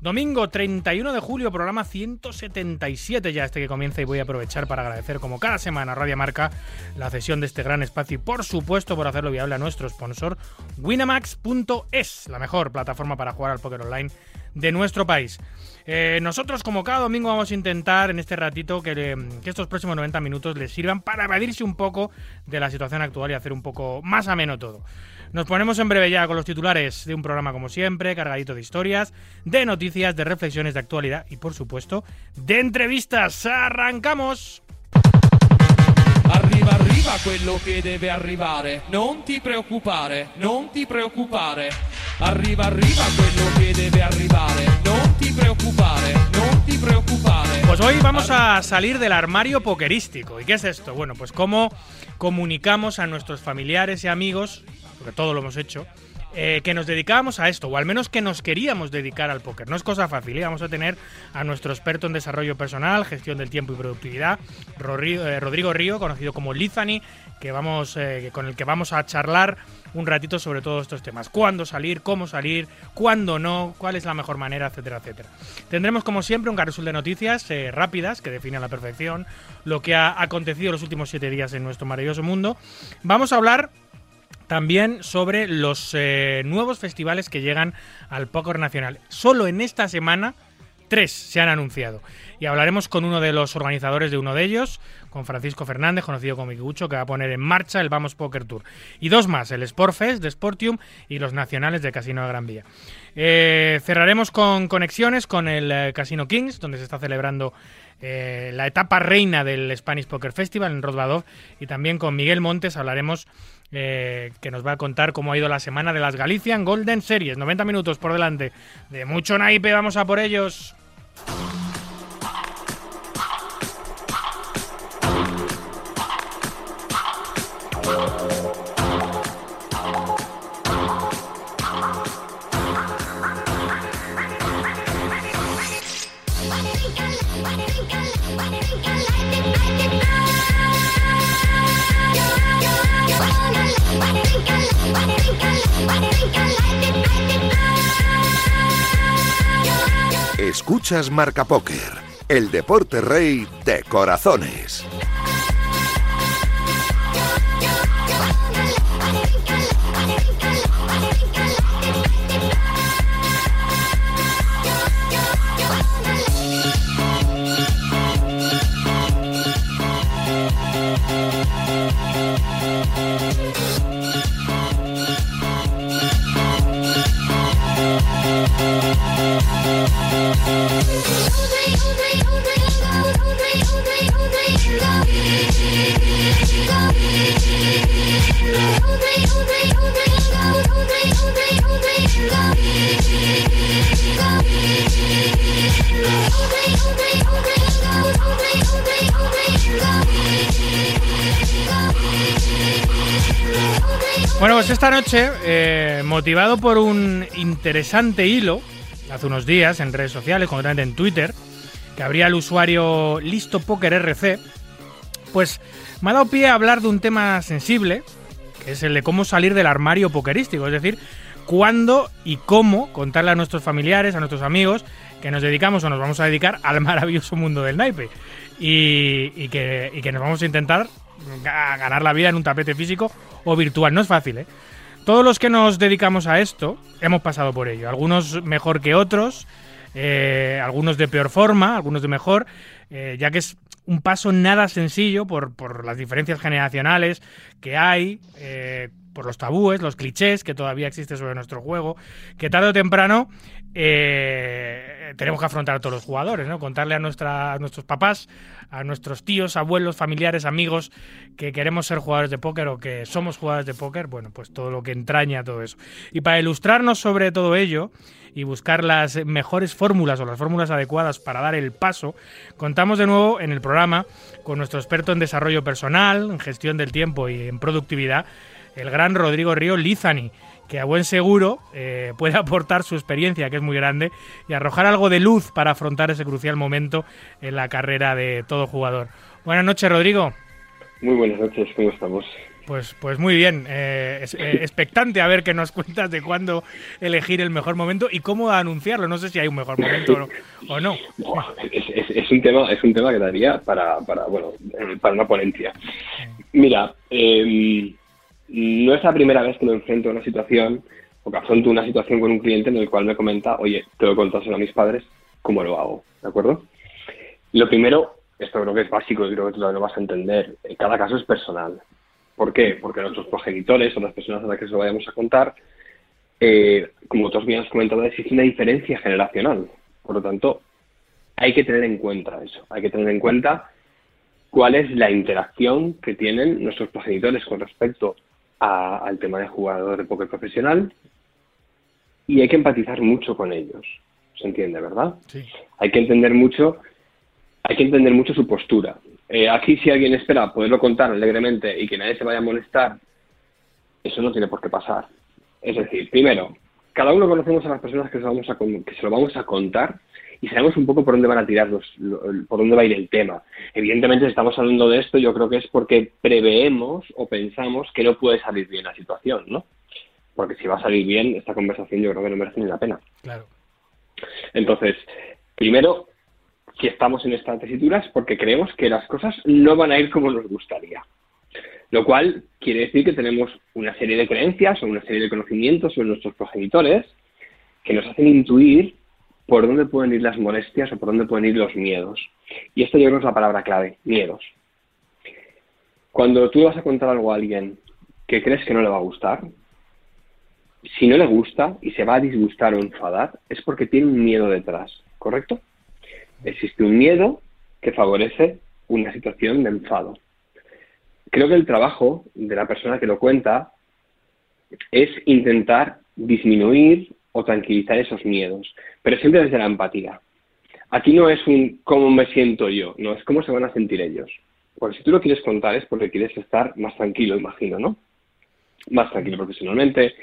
Domingo 31 de julio, programa 177 ya este que comienza y voy a aprovechar para agradecer como cada semana a Radio Marca la cesión de este gran espacio y por supuesto por hacerlo viable a nuestro sponsor Winamax.es, la mejor plataforma para jugar al póker online de nuestro país. Eh, nosotros, como cada domingo, vamos a intentar en este ratito que, que, estos próximos 90 minutos les sirvan para evadirse un poco de la situación actual y hacer un poco más ameno todo. Nos ponemos en breve ya con los titulares de un programa como siempre, cargadito de historias, de noticias, de reflexiones de actualidad y por supuesto de entrevistas. ¡Arrancamos! Arriva, arriva quello che deve arrivare, non ti preoccupare, non ti preoccupare. Arriva, arriva quello che debe arrivare, non ti preoccupare, non ti preoccupare. Pues hoy vamos a salir del armario pokerístico. ¿Y qué es esto? Bueno, pues cómo comunicamos a nuestros familiares y amigos porque todo lo hemos hecho, eh, que nos dedicábamos a esto, o al menos que nos queríamos dedicar al póker. No es cosa fácil, ¿eh? vamos a tener a nuestro experto en desarrollo personal, gestión del tiempo y productividad, eh, Rodrigo Río, conocido como Lizani, que vamos, con el que vamos a charlar un ratito sobre todos estos temas. Cuándo salir, cómo salir, cuándo no, cuál es la mejor manera, etcétera, etcétera. Tendremos como siempre un carrusel de noticias rápidas que define a la perfección lo que ha acontecido los últimos siete días en nuestro maravilloso mundo. Vamos a hablar también sobre los eh, nuevos festivales que llegan al Póker Nacional. Solo en esta semana, tres se han anunciado. Y hablaremos con uno de los organizadores de uno de ellos, con Francisco Fernández, conocido como Igucho, que va a poner en marcha el Vamos Poker Tour. Y dos más, el Sportfest de Sportium y los nacionales de Casino de Gran Vía. Eh, cerraremos con conexiones con el eh, Casino Kings, donde se está celebrando la etapa reina del Spanish Poker Festival en Rodbadov. Y también con Miguel Montes hablaremos eh, que nos va a contar cómo ha ido la semana de las Galician Golden Series. 90 minutos por delante de mucho naipe, vamos a por ellos. Marca Póker, el deporte rey de corazones. Eh, motivado por un interesante hilo, hace unos días en redes sociales, concretamente en Twitter, que abría el usuario Listo Poker RC, pues me ha dado pie a hablar de un tema sensible, que es el de cómo salir del armario pokerístico, es decir, cuándo y cómo contarle a nuestros familiares, a nuestros amigos, que nos dedicamos o nos vamos a dedicar al maravilloso mundo del naipe y que nos vamos a intentar ganar la vida en un tapete físico o virtual. No es fácil, ¿eh? Todos los que nos dedicamos a esto hemos pasado por ello. Algunos mejor que otros, eh, algunos de peor forma, algunos de mejor, eh, ya que es un paso nada sencillo por, las diferencias generacionales que hay, eh, por los tabúes, los clichés que todavía existen sobre nuestro juego, que tarde o temprano tenemos que afrontar a todos los jugadores, ¿no? Contarle a nuestros papás, a nuestros tíos, abuelos, familiares, amigos que queremos ser jugadores de póker o que somos jugadores de póker, bueno, pues todo lo que entraña todo eso. Y para ilustrarnos sobre todo ello y buscar las mejores fórmulas o las fórmulas adecuadas para dar el paso, contamos de nuevo en el programa con nuestro experto en desarrollo personal, en gestión del tiempo y en productividad, el gran Rodrigo Río Lizani que a buen seguro eh, puede aportar su experiencia, que es muy grande, y arrojar algo de luz para afrontar ese crucial momento en la carrera de todo jugador. Buenas noches, Rodrigo. Muy buenas noches, ¿cómo estamos? Pues, pues muy bien, eh, eh, expectante a ver qué nos cuentas de cuándo elegir el mejor momento y cómo anunciarlo. No sé si hay un mejor momento o no. Es, un tema, es un tema que daría para, para bueno, eh, para una ponencia. Mira, em, no es la primera vez que me enfrento a una situación o que afronto una situación con un cliente en el cual me comenta, oye, tengo que contárselo a mis padres, ¿cómo lo hago? ¿De acuerdo? Lo primero, esto creo que es básico y creo que tú lo vas a entender, cada caso es personal. ¿Por qué? Porque nuestros progenitores o las personas a las que se lo vayamos a contar, eh, como todos bien has comentado, existe una diferencia generacional. Por lo tanto, hay que tener en cuenta eso. Hay que tener en cuenta cuál es la interacción que tienen nuestros progenitores con respecto al tema de jugador de póker profesional y hay que empatizar mucho con ellos. ¿Se entiende, verdad? Sí. Hay que entender mucho, hay que entender mucho su postura. Eh, aquí si alguien espera poderlo contar alegremente y que nadie se vaya a molestar, eso no tiene por qué pasar. Es decir, primero, cada uno conocemos a las personas que se, vamos a, que se lo vamos a contar y sabemos un poco por dónde van a tirar, los, por dónde va a ir el tema. Evidentemente, si estamos hablando de esto, yo creo que es porque preveemos o pensamos que no puede salir bien la situación, ¿no? Porque si va a salir bien, esta conversación yo creo que no merece ni la pena. Claro. Entonces, primero, que estamos en estas tesituras porque creemos que las cosas no van a ir como nos gustaría. Lo cual quiere decir que tenemos una serie de creencias o una serie de conocimientos sobre nuestros progenitores que nos hacen intuir por dónde pueden ir las molestias o por dónde pueden ir los miedos. Y esto yo creo es la palabra clave, miedos. Cuando tú vas a contar algo a alguien que crees que no le va a gustar, si no le gusta y se va a disgustar o enfadar, es porque tiene un miedo detrás, ¿correcto? existe un miedo que favorece una situación de enfado. Creo que el trabajo de la persona que lo cuenta es intentar disminuir o tranquilizar esos miedos, pero siempre desde la empatía. Aquí no es un cómo me siento yo, no, es cómo se van a sentir ellos. Porque si tú lo quieres contar es porque quieres estar más tranquilo, imagino, ¿no? Más tranquilo profesionalmente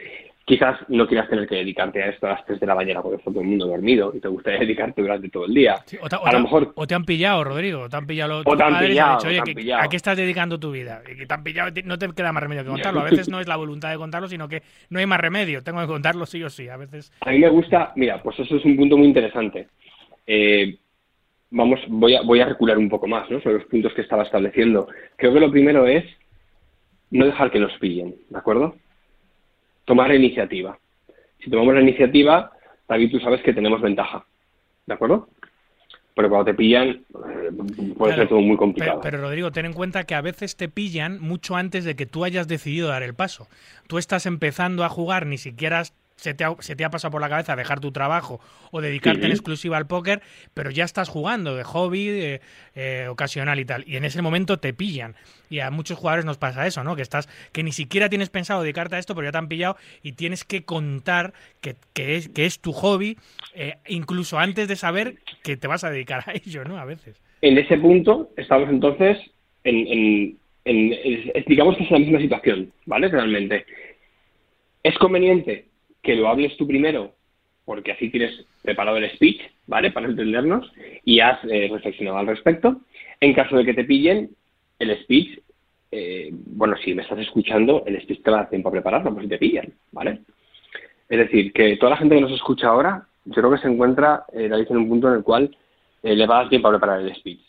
quizás no quieras tener que dedicarte a esto a las 3 de la mañana porque está todo el mundo dormido y te gustaría dedicarte durante todo el día. o, te, a lo mejor... o te han pillado, Rodrigo, o te han pillado, o te han pillado, oye, ¿a qué estás dedicando tu vida? Y que te han pillado, no te queda más remedio que contarlo. A veces no es la voluntad de contarlo, sino que no hay más remedio, tengo que contarlo sí o sí. A veces. A mí me gusta, mira, pues eso es un punto muy interesante. Eh, vamos, voy a, voy a recular un poco más ¿no? sobre los puntos que estaba estableciendo. Creo que lo primero es no dejar que nos pillen, ¿de acuerdo? Tomar iniciativa si tomamos la iniciativa, David, tú sabes que tenemos ventaja. ¿De acuerdo? Pero cuando te pillan, eh, puede ser todo muy complicado. Pero, Rodrigo, ten en cuenta que a veces te pillan mucho antes de que tú hayas decidido dar el paso. Tú estás empezando a jugar, ni siquiera se te, ha, pasado por la cabeza dejar tu trabajo o dedicarte en exclusiva al póker, pero ya estás jugando de hobby, eh, ocasional y tal. Y en ese momento te pillan. Y a muchos jugadores nos pasa eso, ¿no? Que estás, que ni siquiera tienes pensado dedicarte a esto, pero ya te han pillado y tienes que contar que, es, que es tu hobby, eh, incluso antes de saber que te vas a dedicar a ello, ¿no? A veces. En ese punto estamos entonces en, en digamos que es la misma situación, ¿vale? Realmente. ¿Es conveniente que lo hables tú primero, porque así tienes preparado el speech, ¿vale? Para entendernos y has eh, reflexionado al respecto. En caso de que te pillen, el speech, eh, bueno, si me estás escuchando, el speech te va a dar tiempo a prepararlo, por si te pillan, ¿vale? Es decir, que toda la gente que nos escucha ahora, yo creo que se encuentra, eh, en un punto en el cual eh, le va a dar tiempo a preparar el speech,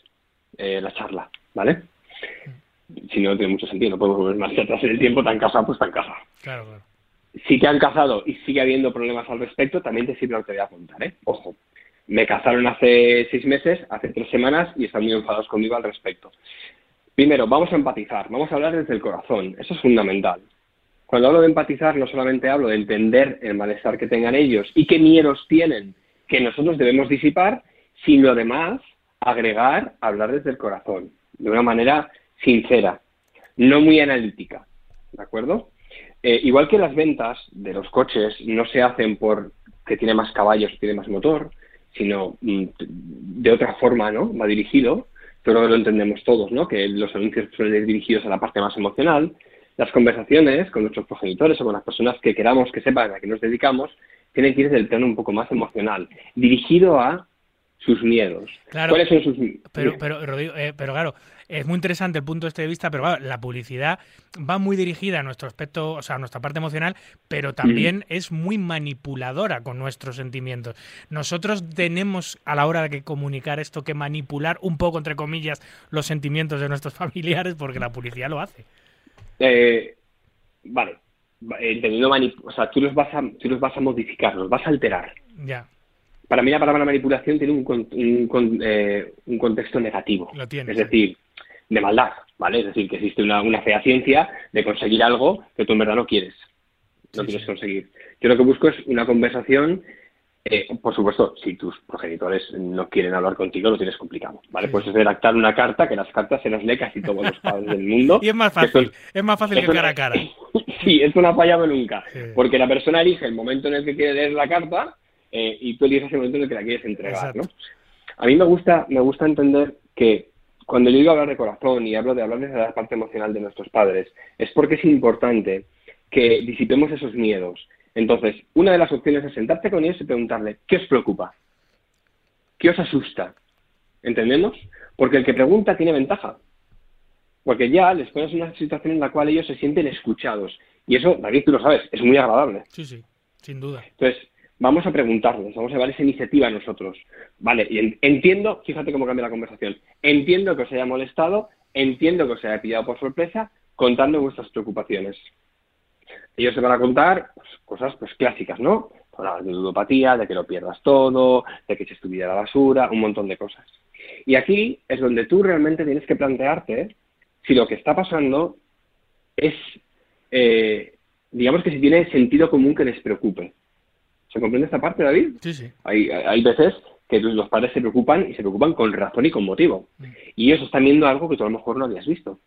la charla, ¿vale? Si no, tiene mucho sentido, no podemos volver más atrás en el tiempo, tan casa, pues tan casa. Claro, claro si te han cazado y sigue habiendo problemas al respecto, también te sirve lo que voy a contar, ¿eh? Ojo, me cazaron hace seis meses, hace tres semanas y están muy enfadados conmigo al respecto. Primero, vamos a empatizar, vamos a hablar desde el corazón, eso es fundamental. Cuando hablo de empatizar, no solamente hablo de entender el malestar que tengan ellos y qué miedos tienen que nosotros debemos disipar, sino además agregar, hablar desde el corazón, de una manera sincera, no muy analítica, ¿de acuerdo? Eh, igual que las ventas de los coches no se hacen por que tiene más caballos, tiene más motor, sino mm, de otra forma, ¿no? Va dirigido, pero lo entendemos todos, ¿no? Que los anuncios suelen ir dirigidos a la parte más emocional. las conversaciones con nuestros progenitores o con las personas que queramos que sepan a qué nos dedicamos tienen que ir del plano un poco más emocional, dirigido a sus miedos. Claro, ¿Cuáles son sus pero, pero, Rodrigo, eh, pero claro, es muy interesante el punto este de vista, pero claro, la publicidad va muy dirigida a nuestro aspecto, o sea, a nuestra parte emocional, pero también es muy manipuladora con nuestros sentimientos. Nosotros tenemos a la hora de comunicar esto que manipular un poco, entre comillas, los sentimientos de nuestros familiares, porque la publicidad lo hace. Eh, vale, entendiendo o sea, tú los vas a, tú los vas a modificar, los vas a alterar. Ya para mí la palabra manipulación tiene un, eh, un, contexto negativo. Lo tiene, es decir, de maldad, ¿vale? Es decir, que existe una, una fea ciencia de conseguir algo que tú en verdad no quieres. No quieres conseguir. Yo lo que busco es una conversación eh, por supuesto, si tus progenitores no quieren hablar contigo, lo tienes complicado, ¿vale? Pues es redactar una carta, que las cartas se las lee casi todos los padres del mundo. y es más fácil, es, más fácil que cara a cara. sí, esto no ha fallado nunca, porque la persona elige el momento en el que quiere leer la carta eh, y tú eliges el momento en el que la quieres entregar, ¿no? A mí me gusta, me gusta entender que cuando yo digo hablar de corazón y hablo de hablar de la parte emocional de nuestros padres, es porque es importante que disipemos esos miedos. Entonces, una de las opciones es sentarte con ellos y preguntarle, ¿qué os preocupa? ¿Qué os asusta? ¿Entendemos? Porque el que pregunta tiene ventaja. Porque ya les pones una situación en la cual ellos se sienten escuchados. Y eso, David, tú lo sabes, es muy agradable. Sí, sí, sin duda. Entonces, vamos a preguntarles, vamos a llevar esa iniciativa a nosotros. Vale, y entiendo, fíjate cómo cambia la conversación, entiendo que os haya molestado, entiendo que os haya pillado por sorpresa, contando vuestras preocupaciones. Ellos se van a contar pues, cosas pues clásicas, ¿no? de ludopatía, de que lo pierdas todo, de que se estuviera la basura, un montón de cosas. Y aquí es donde tú realmente tienes que plantearte si lo que está pasando es, eh, digamos que si tiene sentido común que les preocupe. ¿Se comprende esta parte, David? Sí, sí. Hay, hay veces que los padres se preocupan y se preocupan con razón y con motivo. Mm. Y ellos están viendo algo que tú a lo mejor no habías visto.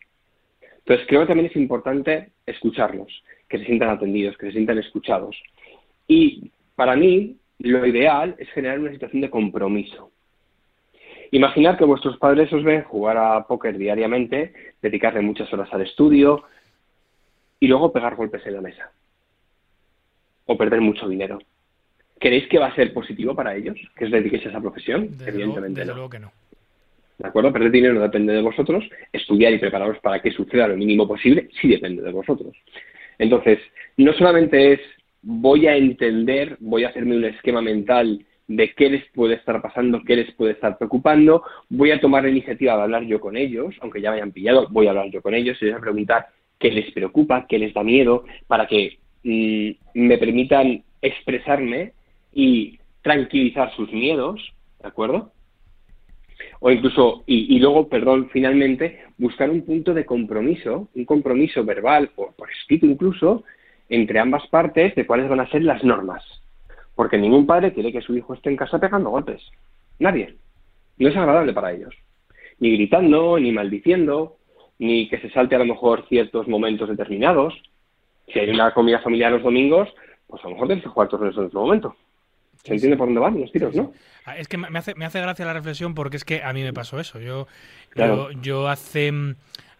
Entonces, creo que también es importante escucharlos, que se sientan atendidos, que se sientan escuchados. Y para mí, lo ideal es generar una situación de compromiso. Imaginar que vuestros padres os ven jugar a póker diariamente, dedicarle muchas horas al estudio y luego pegar golpes en la mesa. O perder mucho dinero. ¿Creéis que va a ser positivo para ellos que os dediquéis a esa profesión? Evidentemente luego, que no. ¿De acuerdo? Perder dinero no depende de vosotros. Estudiar y prepararos para que suceda lo mínimo posible sí depende de vosotros. Entonces, no solamente es voy a entender, voy a hacerme un esquema mental de qué les puede estar pasando, qué les puede estar preocupando, voy a tomar la iniciativa de hablar yo con ellos, aunque ya me hayan pillado, voy a hablar yo con ellos y les voy a preguntar qué les preocupa, qué les da miedo, para que mm, me permitan expresarme y tranquilizar sus miedos, ¿de acuerdo? O incluso, y, luego, perdón, finalmente, buscar un punto de compromiso, un compromiso verbal o por escrito incluso, entre ambas partes de cuáles van a ser las normas. Porque ningún padre quiere que su hijo esté en casa pegando golpes. Nadie. No es agradable para ellos. Ni gritando, ni maldiciendo, ni que se salte a lo mejor ciertos momentos determinados. Si hay una comida familiar los domingos, pues a lo mejor tienes que jugar torneos en otro momento. ¿Se entiende por dónde van los tiros, no? Ah, es que me hace, me hace gracia la reflexión porque es que a mí me pasó eso. Yo, yo, hace,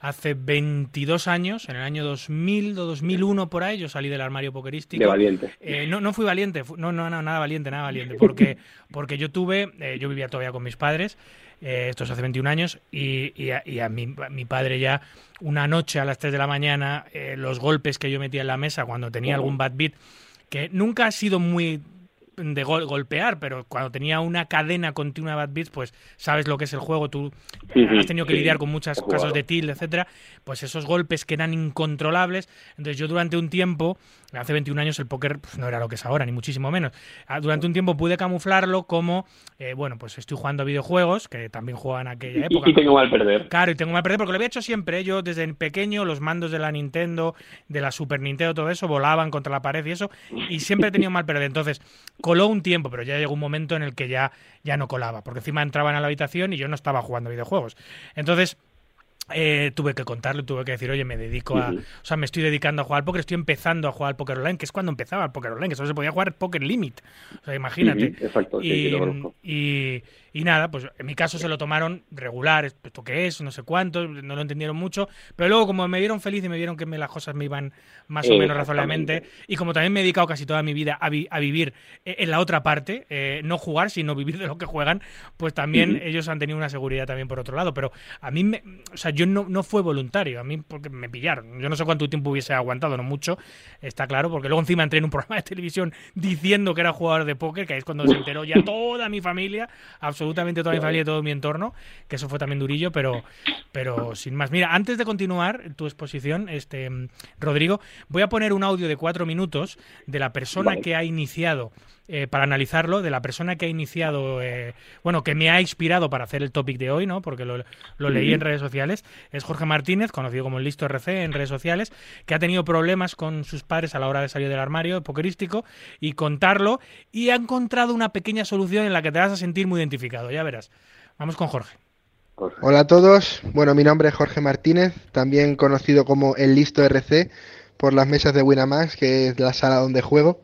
hace 22 años, en el año 2000 o 2001 por ahí, yo salí del armario pokerístico. De valiente. Eh, no, no fui valiente, no, no, nada valiente, nada valiente. Porque, porque yo tuve, eh, yo vivía todavía con mis padres, eh, esto es hace 21 años, y, y, a, mi, mi, padre ya una noche a las 3 de la mañana, los golpes que yo metía en la mesa cuando tenía algún bad beat, que nunca ha sido muy de golpear, pero cuando tenía una cadena continua de bad beats, pues sabes lo que es el juego, tú has tenido que lidiar con muchos casos de tilde, etcétera, pues esos golpes que eran incontrolables. Entonces yo durante un tiempo, hace 21 años el póker pues, no era lo que es ahora, ni muchísimo menos. Ah, durante un tiempo pude camuflarlo como, eh, bueno, pues estoy jugando a videojuegos, que también jugaba en aquella época. Y, tengo mal perder. Claro, y tengo mal perder porque lo había hecho siempre. ¿eh? Yo desde pequeño, los mandos de la Nintendo, de la Super Nintendo, todo eso, volaban contra la pared y eso, y siempre he tenido mal perder. Entonces, coló un tiempo, pero ya llegó un momento en el que ya, ya no colaba, porque encima entraban a la habitación y yo no estaba jugando videojuegos. Entonces, eh, tuve que contarle, tuve que decir, oye, me dedico a. O sea, me estoy dedicando a jugar al póker, estoy empezando a jugar al póker online, que es cuando empezaba el póker online, que solo se podía jugar póker limit. O sea, imagínate. exacto, y, y, y, nada, pues en mi caso se lo tomaron regular, esto qué es, no sé cuánto, no lo entendieron mucho, pero luego como me vieron feliz y me vieron que me, las cosas me iban más o menos razonablemente, y como también me he dedicado casi toda mi vida a, a vivir eh, en la otra parte, eh, no jugar, sino vivir de lo que juegan, pues también ellos han tenido una seguridad también por otro lado. Pero a mí, me, o sea, yo no, no fue voluntario, a mí porque me pillaron. Yo no sé cuánto tiempo hubiese aguantado, no mucho, está claro, porque luego encima entré en un programa de televisión diciendo que era jugador de póker, que es cuando se enteró ya toda mi familia, absolutamente toda mi familia y todo mi entorno, que eso fue también durillo, pero, pero sin más. Mira, antes de continuar tu exposición, este Rodrigo, voy a poner un audio de cuatro minutos de la persona que ha iniciado eh, para analizarlo de la persona que ha iniciado, eh, bueno, que me ha inspirado para hacer el topic de hoy, ¿no? Porque lo, leí en redes sociales. Es Jorge Martínez, conocido como el Listo RC en redes sociales, que ha tenido problemas con sus padres a la hora de salir del armario pokerístico y contarlo y ha encontrado una pequeña solución en la que te vas a sentir muy identificado. Ya verás. Vamos con Jorge. Hola a todos. Bueno, mi nombre es Jorge Martínez, también conocido como el Listo RC por las mesas de Winamax, que es la sala donde juego.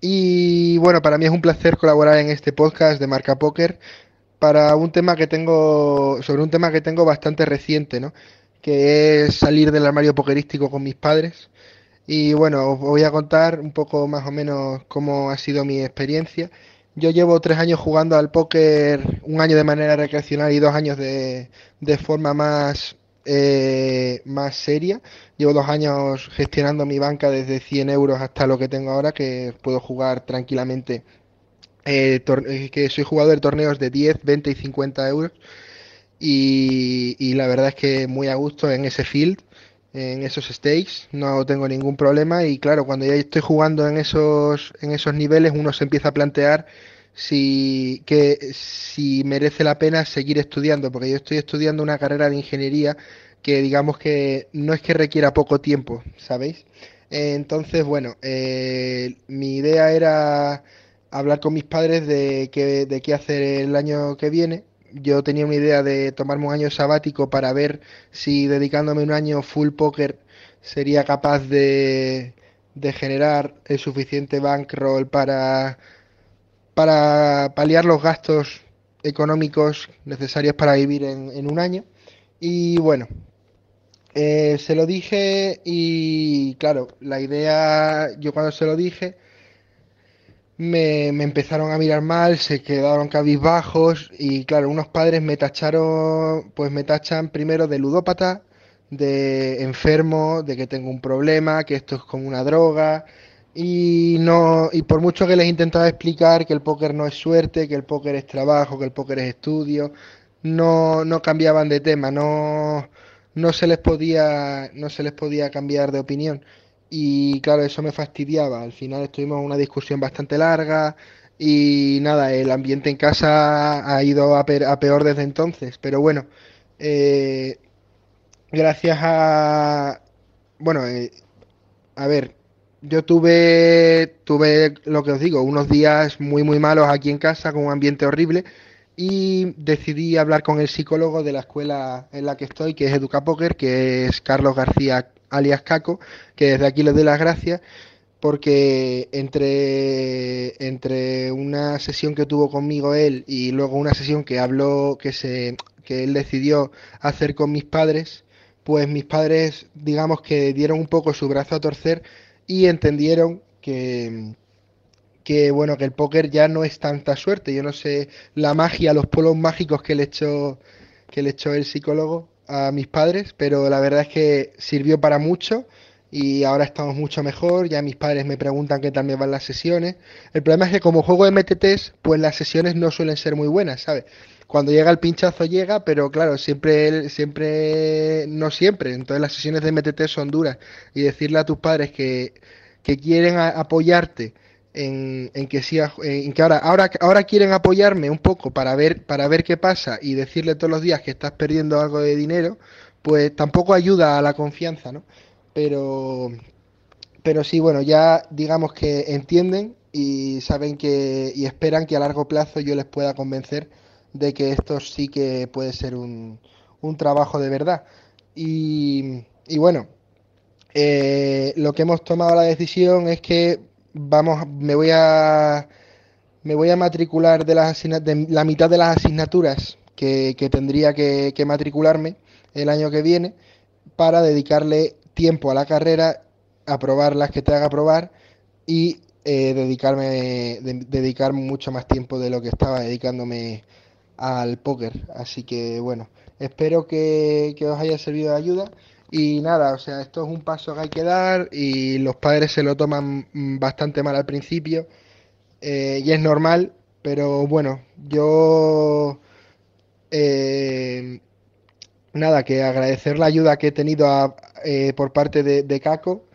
Y bueno, para mí es un placer colaborar en este podcast de Marca Póker para un tema que tengo, sobre un tema que tengo bastante reciente, ¿no? Que es salir del armario pokerístico con mis padres. Y bueno, os voy a contar un poco más o menos cómo ha sido mi experiencia. Yo llevo tres años jugando al póker, un año de manera recreacional y dos años de, de forma más eh, más seria. Llevo dos años gestionando mi banca desde 100 euros hasta lo que tengo ahora, que puedo jugar tranquilamente. Eh, eh, que soy jugador de torneos de 10, 20 y 50 euros. Y, la verdad es que muy a gusto en ese field, en esos stakes, no tengo ningún problema. Y claro, cuando ya estoy jugando en esos, en esos niveles, uno se empieza a plantear si, que, si merece la pena seguir estudiando, porque yo estoy estudiando una carrera de ingeniería que digamos que no es que requiera poco tiempo, ¿sabéis? entonces, bueno, eh, mi idea era hablar con mis padres de qué, de qué hacer el año que viene. Yo tenía una idea de tomarme un año sabático para ver si dedicándome un año full poker sería capaz de, de generar el suficiente bankroll para para paliar los gastos económicos necesarios para vivir en, un año. Y bueno, eh, se lo dije y claro, la idea, yo cuando se lo dije, me, me, empezaron a mirar mal, se quedaron cabizbajos y claro, unos padres me tacharon, pues me tachan primero de ludópata, de enfermo, de que tengo un problema, que esto es como una droga, y no y por mucho que les intentaba explicar que el póker no es suerte, que el póker es trabajo, que el póker es estudio, no, no cambiaban de tema, no, no se les podía no se les podía cambiar de opinión y claro, eso me fastidiaba. Al final estuvimos en una discusión bastante larga y nada, el ambiente en casa ha ido a, peor desde entonces, pero bueno, eh, gracias a bueno, eh, a ver, yo tuve, tuve lo que os digo, unos días muy muy malos aquí en casa con un ambiente horrible y decidí hablar con el psicólogo de la escuela en la que estoy, que es Educa Poker, que es Carlos García alias Caco, que desde aquí le doy las gracias porque entre, entre una sesión que tuvo conmigo él y luego una sesión que habló, que, se, que él decidió hacer con mis padres, pues mis padres digamos que dieron un poco su brazo a torcer y entendieron que, que bueno, que el póker ya no es tanta suerte. Yo no sé la magia, los polos mágicos que le echó, que le echó el psicólogo a mis padres, pero la verdad es que sirvió para mucho y ahora estamos mucho mejor. Ya mis padres me preguntan qué tal me van las sesiones. El problema es que como juego MTTs, pues las sesiones no suelen ser muy buenas, ¿sabes? Cuando llega el pinchazo llega, pero claro, siempre, siempre, no siempre. Entonces las sesiones de MTT son duras. Y decirle a tus padres que, que quieren apoyarte en, que siga, en que ahora, ahora, ahora quieren apoyarme un poco para ver, para ver qué pasa y decirle todos los días que estás perdiendo algo de dinero, pues tampoco ayuda a la confianza, ¿no? Pero, pero sí, bueno, ya digamos que entienden y saben que, y esperan que a largo plazo yo les pueda convencer de que esto sí que puede ser un, un trabajo de verdad. Y, y bueno, eh, lo que hemos tomado la decisión es que vamos, me voy a me voy a matricular de, las de la mitad de las asignaturas que, tendría que, matricularme el año que viene para dedicarle tiempo a la carrera, aprobar las que te haga aprobar y eh, dedicarme dedicar mucho más tiempo de lo que estaba dedicándome al póker. Así que bueno, espero que, que os haya servido de ayuda. Y nada, o sea, esto es un paso que hay que dar y los padres se lo toman bastante mal al principio eh, y es normal, pero bueno, yo eh, nada, que agradecer la ayuda que he tenido eh, por parte de, de Caco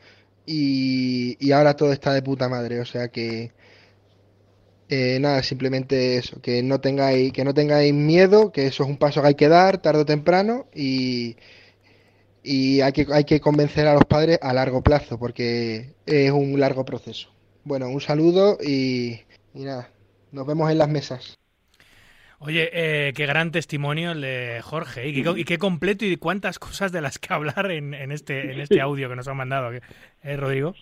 y, y, ahora todo está de puta madre, o sea que nada, simplemente eso, que no tengáis, que no tengáis miedo, que eso es un paso que hay que dar tarde o temprano y y hay que, hay que convencer a los padres a largo plazo porque es un largo proceso. Bueno, un saludo y, nada, nos vemos en las mesas. Oye, eh, qué gran testimonio el de Jorge y qué, completo y cuántas cosas de las que hablar en, en este, en este audio que nos han mandado, ¿eh, Rodrigo?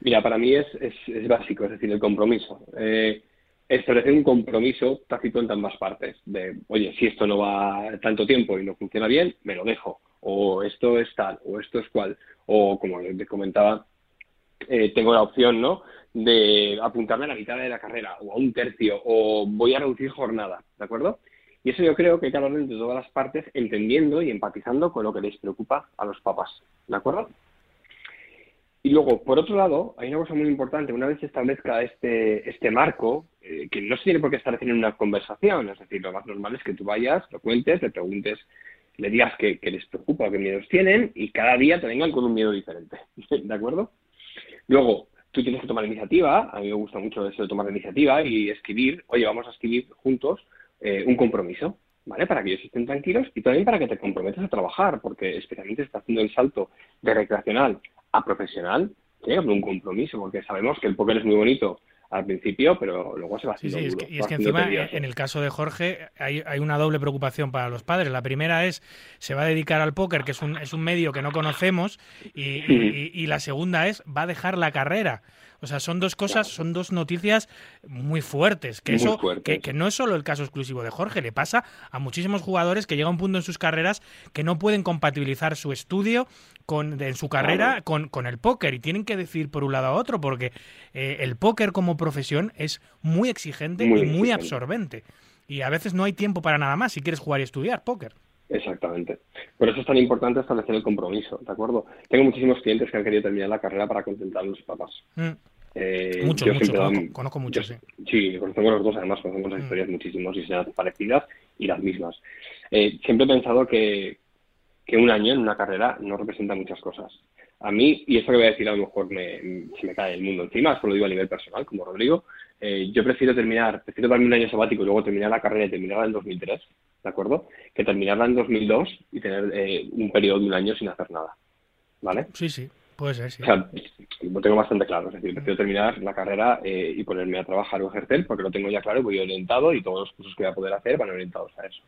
Mira, para mí es, es, básico, es decir, el compromiso. Eh, establecer un compromiso tácito en ambas partes, de, oye, si esto no va tanto tiempo y no funciona bien, me lo dejo o esto es tal, o esto es cual, o como les comentaba, eh, tengo la opción, ¿no? De apuntarme a la mitad de la carrera, o a un tercio, o voy a reducir jornada, ¿de acuerdo? Y eso yo creo que hay que hablar de todas las partes, entendiendo y empatizando con lo que les preocupa a los papás, ¿de acuerdo? Y luego, por otro lado, hay una cosa muy importante, una vez se establezca este, este marco, eh, que no se tiene por qué establecer en una conversación, es decir, lo más normal es que tú vayas, lo cuentes, le preguntes le digas que, les preocupa, qué miedos tienen y cada día te vengan con un miedo diferente. ¿De acuerdo? Luego, tú tienes que tomar iniciativa, a mí me gusta mucho eso de tomar iniciativa y escribir, oye, vamos a escribir juntos eh, un compromiso, ¿vale? Para que ellos estén tranquilos y también para que te comprometas a trabajar, porque especialmente está haciendo el salto de recreacional a profesional, tiene que un compromiso, porque sabemos que el póker es muy bonito al principio, pero luego se va haciendo sí, sí, y es que encima, en el caso de Jorge, hay, hay, una doble preocupación para los padres. La primera es, se va a dedicar al póker, que es un, es un medio que no conocemos, y, y la segunda es, va a dejar la carrera. O sea, son dos cosas, son dos noticias muy fuertes. Que eso, Que, no es solo el caso exclusivo de Jorge, le pasa a muchísimos jugadores que llega un punto en sus carreras que no pueden compatibilizar su estudio con, en su carrera con, con, el póker y tienen que decir por un lado a otro, porque eh, el póker como profesión es muy exigente y muy absorbente. Y a veces no hay tiempo para nada más si quieres jugar y estudiar póker. Exactamente. Por eso es tan importante establecer el compromiso, ¿de acuerdo? Tengo muchísimos clientes que han querido terminar la carrera para contentar a los papás. Mm. Eh, muchos, conozco, muchos, sí. Sí, conocemos los dos, además conocemos las mm. historias muchísimos y sean parecidas y las mismas. Eh, siempre he pensado que, que un año en una carrera no representa muchas cosas. A mí, y esto que voy a decir a lo mejor me, se me cae el mundo encima, esto lo digo a nivel personal, como Rodrigo, eh, yo prefiero terminar, prefiero darme un año sabático y luego terminar la carrera y terminarla en 2003, ¿de acuerdo? Que terminarla en 2002 y tener eh, un periodo de un año sin hacer nada, ¿vale? Sí, sí. Puede ser, sí. O sea, lo tengo bastante claro. Es decir, prefiero terminar la carrera eh, y ponerme a trabajar o ejercer porque lo tengo ya claro, voy orientado y todos los cursos que voy a poder hacer van orientados a eso.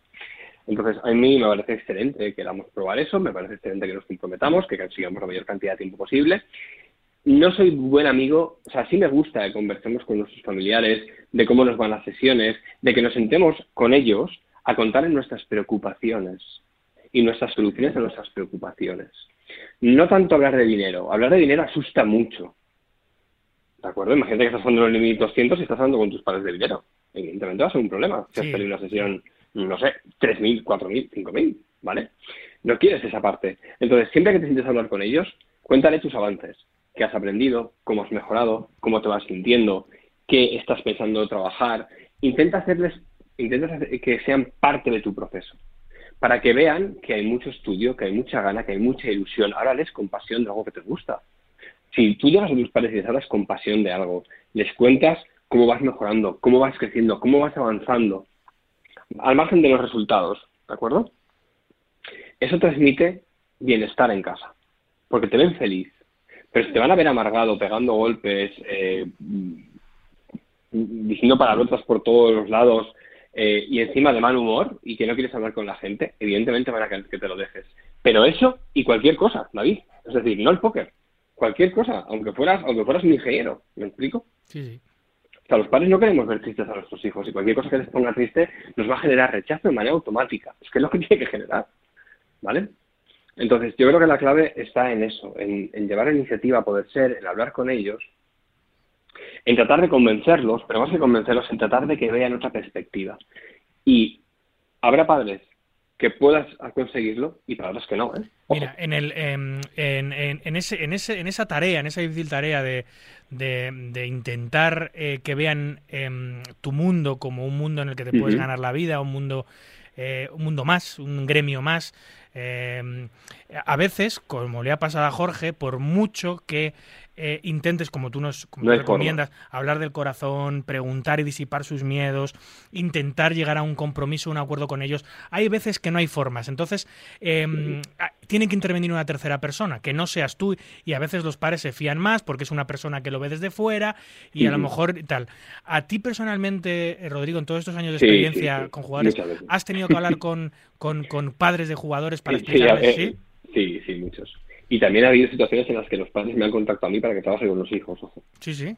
Entonces, a mí me parece excelente que queramos probar eso, me parece excelente que nos comprometamos, que consigamos la mayor cantidad de tiempo posible. No soy buen amigo, o sea, sí me gusta que conversemos con nuestros familiares, de cómo nos van las sesiones, de que nos sentemos con ellos a contar en nuestras preocupaciones y nuestras soluciones a nuestras preocupaciones. No tanto hablar de dinero, hablar de dinero asusta mucho. ¿De acuerdo? Imagínate que estás jugando en el 1200 y estás hablando con tus padres de dinero. Evidentemente va a ser un problema si has tenido una sesión no sé, 3.000, 4.000, 5.000, ¿vale? No quieres esa parte. Entonces, siempre que te sientes a hablar con ellos, cuéntale tus avances, qué has aprendido, cómo has mejorado, cómo te vas sintiendo, qué estás pensando trabajar. Intenta hacerles, intenta que sean parte de tu proceso, para que vean que hay mucho estudio, que hay mucha gana, que hay mucha ilusión. Háblales con pasión de algo que te gusta. Si tú llegas a tus padres y les hablas con pasión de algo, les cuentas cómo vas mejorando, cómo vas creciendo, cómo vas avanzando, al margen de los resultados, ¿de acuerdo? Eso transmite bienestar en casa, porque te ven feliz. Pero si te van a ver amargado, pegando golpes, eh, diciendo palabrotas por todos los lados eh, y encima de mal humor y que no quieres hablar con la gente, evidentemente van a querer que te lo dejes. Pero eso y cualquier cosa, David. Es decir, no el póker. Cualquier cosa, aunque fueras, aunque fueras un ingeniero. ¿Me explico? Sí, sí. O sea, los padres no queremos ver tristes a nuestros hijos y cualquier cosa que les ponga triste nos va a generar rechazo de manera automática. Es que es lo que tiene que generar. ¿Vale? Entonces, yo creo que la clave está en eso, en, llevar iniciativa a poder ser, en hablar con ellos, en tratar de convencerlos, pero más que convencerlos, en tratar de que vean otra perspectiva. Y habrá padres que puedas conseguirlo y para otros que no. ¿eh? Mira, en, el, em, en, en, en, ese, en, ese, en esa tarea, en esa difícil tarea de, de, de intentar eh, que vean em, tu mundo como un mundo en el que te puedes ganar la vida, un mundo, eh, un mundo más, un gremio más, em, a veces, como le ha pasado a Jorge, por mucho que eh, intentes, como tú nos como No tú hay forma. recomiendas, hablar del corazón, preguntar y disipar sus miedos, intentar llegar a un compromiso, un acuerdo con ellos, hay veces que no hay formas. Entonces, eh, a- tiene que intervenir una tercera persona, que no seas tú, y a veces los padres se fían más porque es una persona que lo ve desde fuera y a lo mejor tal. A ti personalmente, eh, Rodrigo, en todos estos años de experiencia sí, con jugadores. ¿has tenido que hablar con, con, con padres de jugadores para Sí, explicarles? ¿Sí? sí, sí, muchos. Y también ha habido situaciones en las que los padres me han contactado a mí para que trabaje con los hijos, ojo. Sí, sí.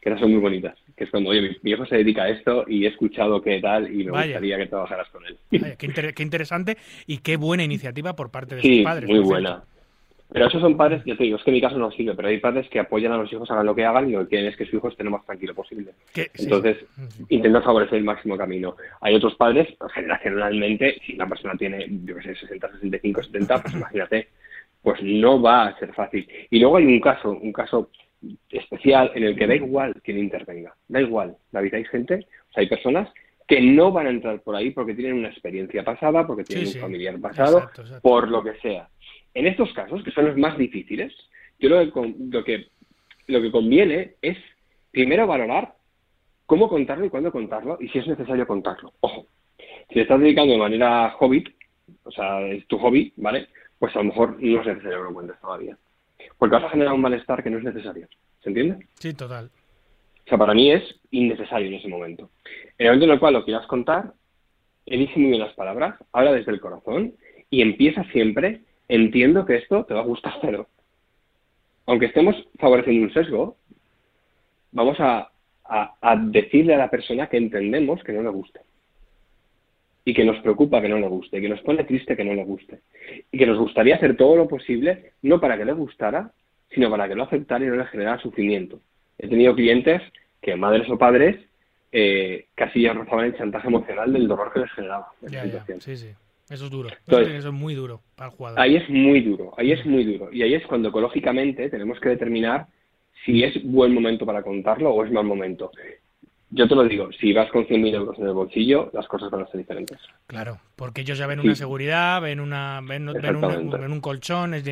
Que esas son muy bonitas. Que es como, oye, mi, mi hijo se dedica a esto y he escuchado qué tal y me Vaya. gustaría que trabajaras con él. Vaya, qué, inter- qué interesante y qué buena iniciativa por parte de Sí, sus padres. muy buena. Pero esos son padres, yo te digo, es que en mi caso no sirve, pero hay padres que apoyan a los hijos, hagan lo que hagan y lo que quieren es que su hijo esté lo más tranquilo posible. Entonces, sí. intentan favorecer el máximo camino. Hay otros padres, generacionalmente, si una persona tiene, yo qué sé, 60, 65, 70, pues imagínate, pues no va a ser fácil. Y luego hay un caso, un caso especial en el que da igual quién intervenga, da igual, David, hay gente, o sea, hay personas que no van a entrar por ahí porque tienen una experiencia pasada, porque tienen Sí, un sí. familiar pasado, Exacto, exacto. por lo que sea. En estos casos, que son los más difíciles, yo lo que, lo que, lo que conviene es primero valorar cómo contarlo y cuándo contarlo y si es necesario contarlo. Ojo, si le estás dedicando de manera hobbit, o sea, es tu hobby, ¿vale? Pues a lo mejor no es necesario que lo cuentes todavía. Porque vas a generar un malestar que no es necesario. ¿Se entiende? Sí, total. O sea, para mí es innecesario en ese momento. En el momento en el cual lo quieras contar, elige muy bien las palabras, habla desde el corazón y empieza siempre, entiendo que esto te va a gustar cero. Aunque estemos favoreciendo un sesgo, vamos a, a- a decirle a la persona que entendemos que no le guste. Y que nos preocupa que no le guste, y que nos pone triste que no le guste. Y que nos gustaría hacer todo lo posible, no para que le gustara, sino para que lo aceptara y no le generara sufrimiento. He tenido clientes que, madres o padres, eh, casi ya rozaban el chantaje emocional del dolor que les generaba Ya, ya. Sí, sí. Eso es duro. Eso Entonces- que ser muy duro para el jugador. Ahí es muy duro, ahí es muy duro. Y ahí es cuando ecológicamente tenemos que determinar si es buen momento para contarlo o es mal momento. Yo te lo digo, si vas con 100.000 euros en el bolsillo, las cosas van a ser diferentes. Claro, porque ellos ya ven Sí. una seguridad, ven una ven, ven una- ven un colchón, es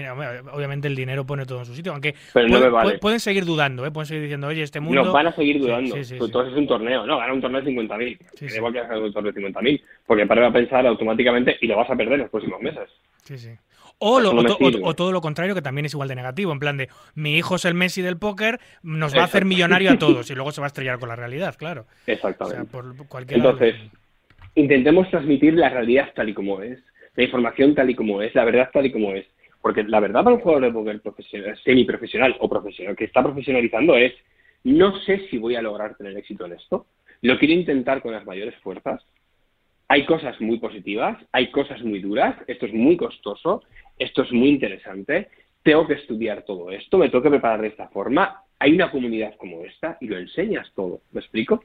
obviamente el dinero pone todo en su sitio, aunque Pero no puede- me vale. puede- pueden seguir dudando, ¿eh? pueden seguir diciendo, oye, este mundo... No, van a seguir dudando. sí, sí, Sobre sí. todo si es un torneo. No, gana un torneo de 50.000. Sí, sí. igual que ganar un torneo de 50.000. Porque va a pensar automáticamente y lo vas a perder en los próximos meses. Sí, sí. O, lo- no o todo lo contrario, que también es igual de negativo, en plan de, mi hijo es el Messi del póker, nos va a hacer millonario a todos y luego se va a estrellar con la realidad, claro. Exactamente. sea, por cualquiera... Entonces, intentemos transmitir la realidad tal y como es, la información tal y como es, la verdad tal y como es. Porque la verdad para un jugador de póker profesional, semiprofesional o profesional que está profesionalizando es, no sé si voy a lograr tener éxito en esto, lo quiero intentar con las mayores fuerzas, hay cosas muy positivas, hay cosas muy duras, esto es muy costoso, esto es muy interesante, tengo que estudiar todo esto, me tengo que preparar de esta forma, hay una comunidad como esta y lo enseñas todo, ¿me explico?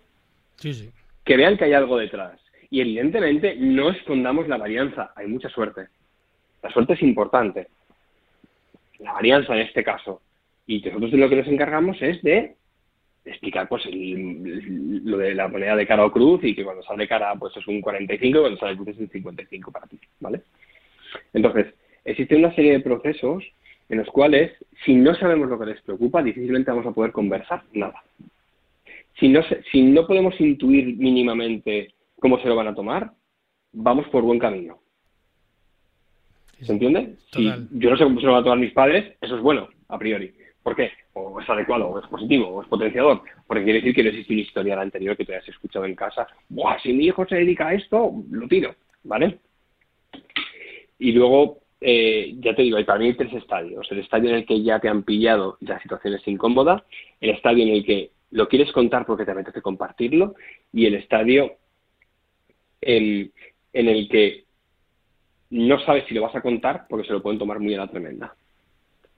Sí, sí. que vean que hay algo detrás. Y evidentemente no escondamos la varianza, hay mucha suerte. La suerte es importante. La varianza en este caso. Y nosotros de lo que nos encargamos es de explicar pues el- lo de la moneda de cara o cruz y que cuando sale cara pues es un 45 y cuando sale cruz es un 55 para ti, ¿vale? Entonces, existe una serie de procesos en los cuales, si no sabemos lo que les preocupa, difícilmente vamos a poder conversar nada si no, si no podemos intuir mínimamente cómo se lo van a tomar, vamos por buen camino. ¿Se entiende? Si yo no sé cómo se lo van a tomar mis padres, eso es bueno, a priori. ¿Por qué? O es adecuado, o es positivo, o es potenciador. Porque quiere decir que no existe una historia anterior que te hayas escuchado en casa. Buah, si mi hijo se dedica a esto, lo tiro, ¿vale? Y luego, eh, ya te digo, hay para mí hay tres estadios. El estadio en el que ya te han pillado y la situación es incómoda, el estadio en el que lo quieres contar porque te apetece compartirlo y el estadio en, en el que no sabes si lo vas a contar porque se lo pueden tomar muy a la tremenda.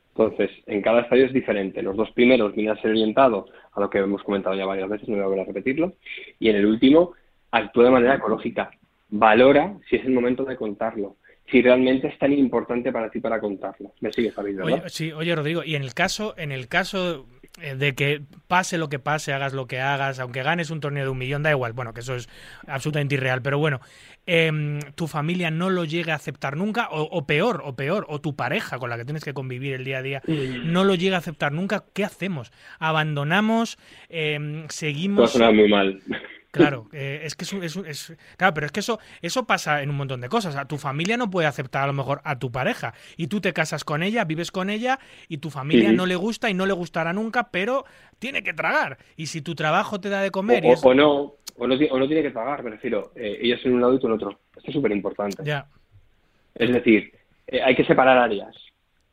Entonces, en cada estadio es diferente. Los dos primeros vienen a ser orientados a lo que hemos comentado ya varias veces, no voy a volver a repetirlo. Y en el último, actúa de manera ecológica. Valora si es el momento de contarlo si realmente es tan importante para ti para contarlo. Me sigue sabiendo, Oye, sí, oye Rodrigo, y en el caso, en el caso eh, de que pase lo que pase, hagas lo que hagas, aunque ganes un torneo de un millón, da igual, bueno, que eso es absolutamente irreal, pero bueno, em, tu familia no lo llegue a aceptar nunca, o, peor, o peor, o tu pareja con la que tienes que convivir el día a día, Mm. no lo llega a aceptar nunca, ¿qué hacemos? ¿Abandonamos? Em, ¿Seguimos? Todo suena muy mal. Claro, eh, es que es, un- es un- es- claro, pero es que eso eso pasa en un montón de cosas. O sea, tu familia no puede aceptar a lo mejor a tu pareja y tú te casas con ella, vives con ella y tu familia no le gusta y no le gustará nunca, pero tiene que tragar. Y si tu trabajo te da de O, comer y o- es- o no, o no, o no tiene que pagar, me refiero. Eh, ellos en un lado y tú en otro. Esto es súper importante. ya, Es decir, eh, hay que separar áreas.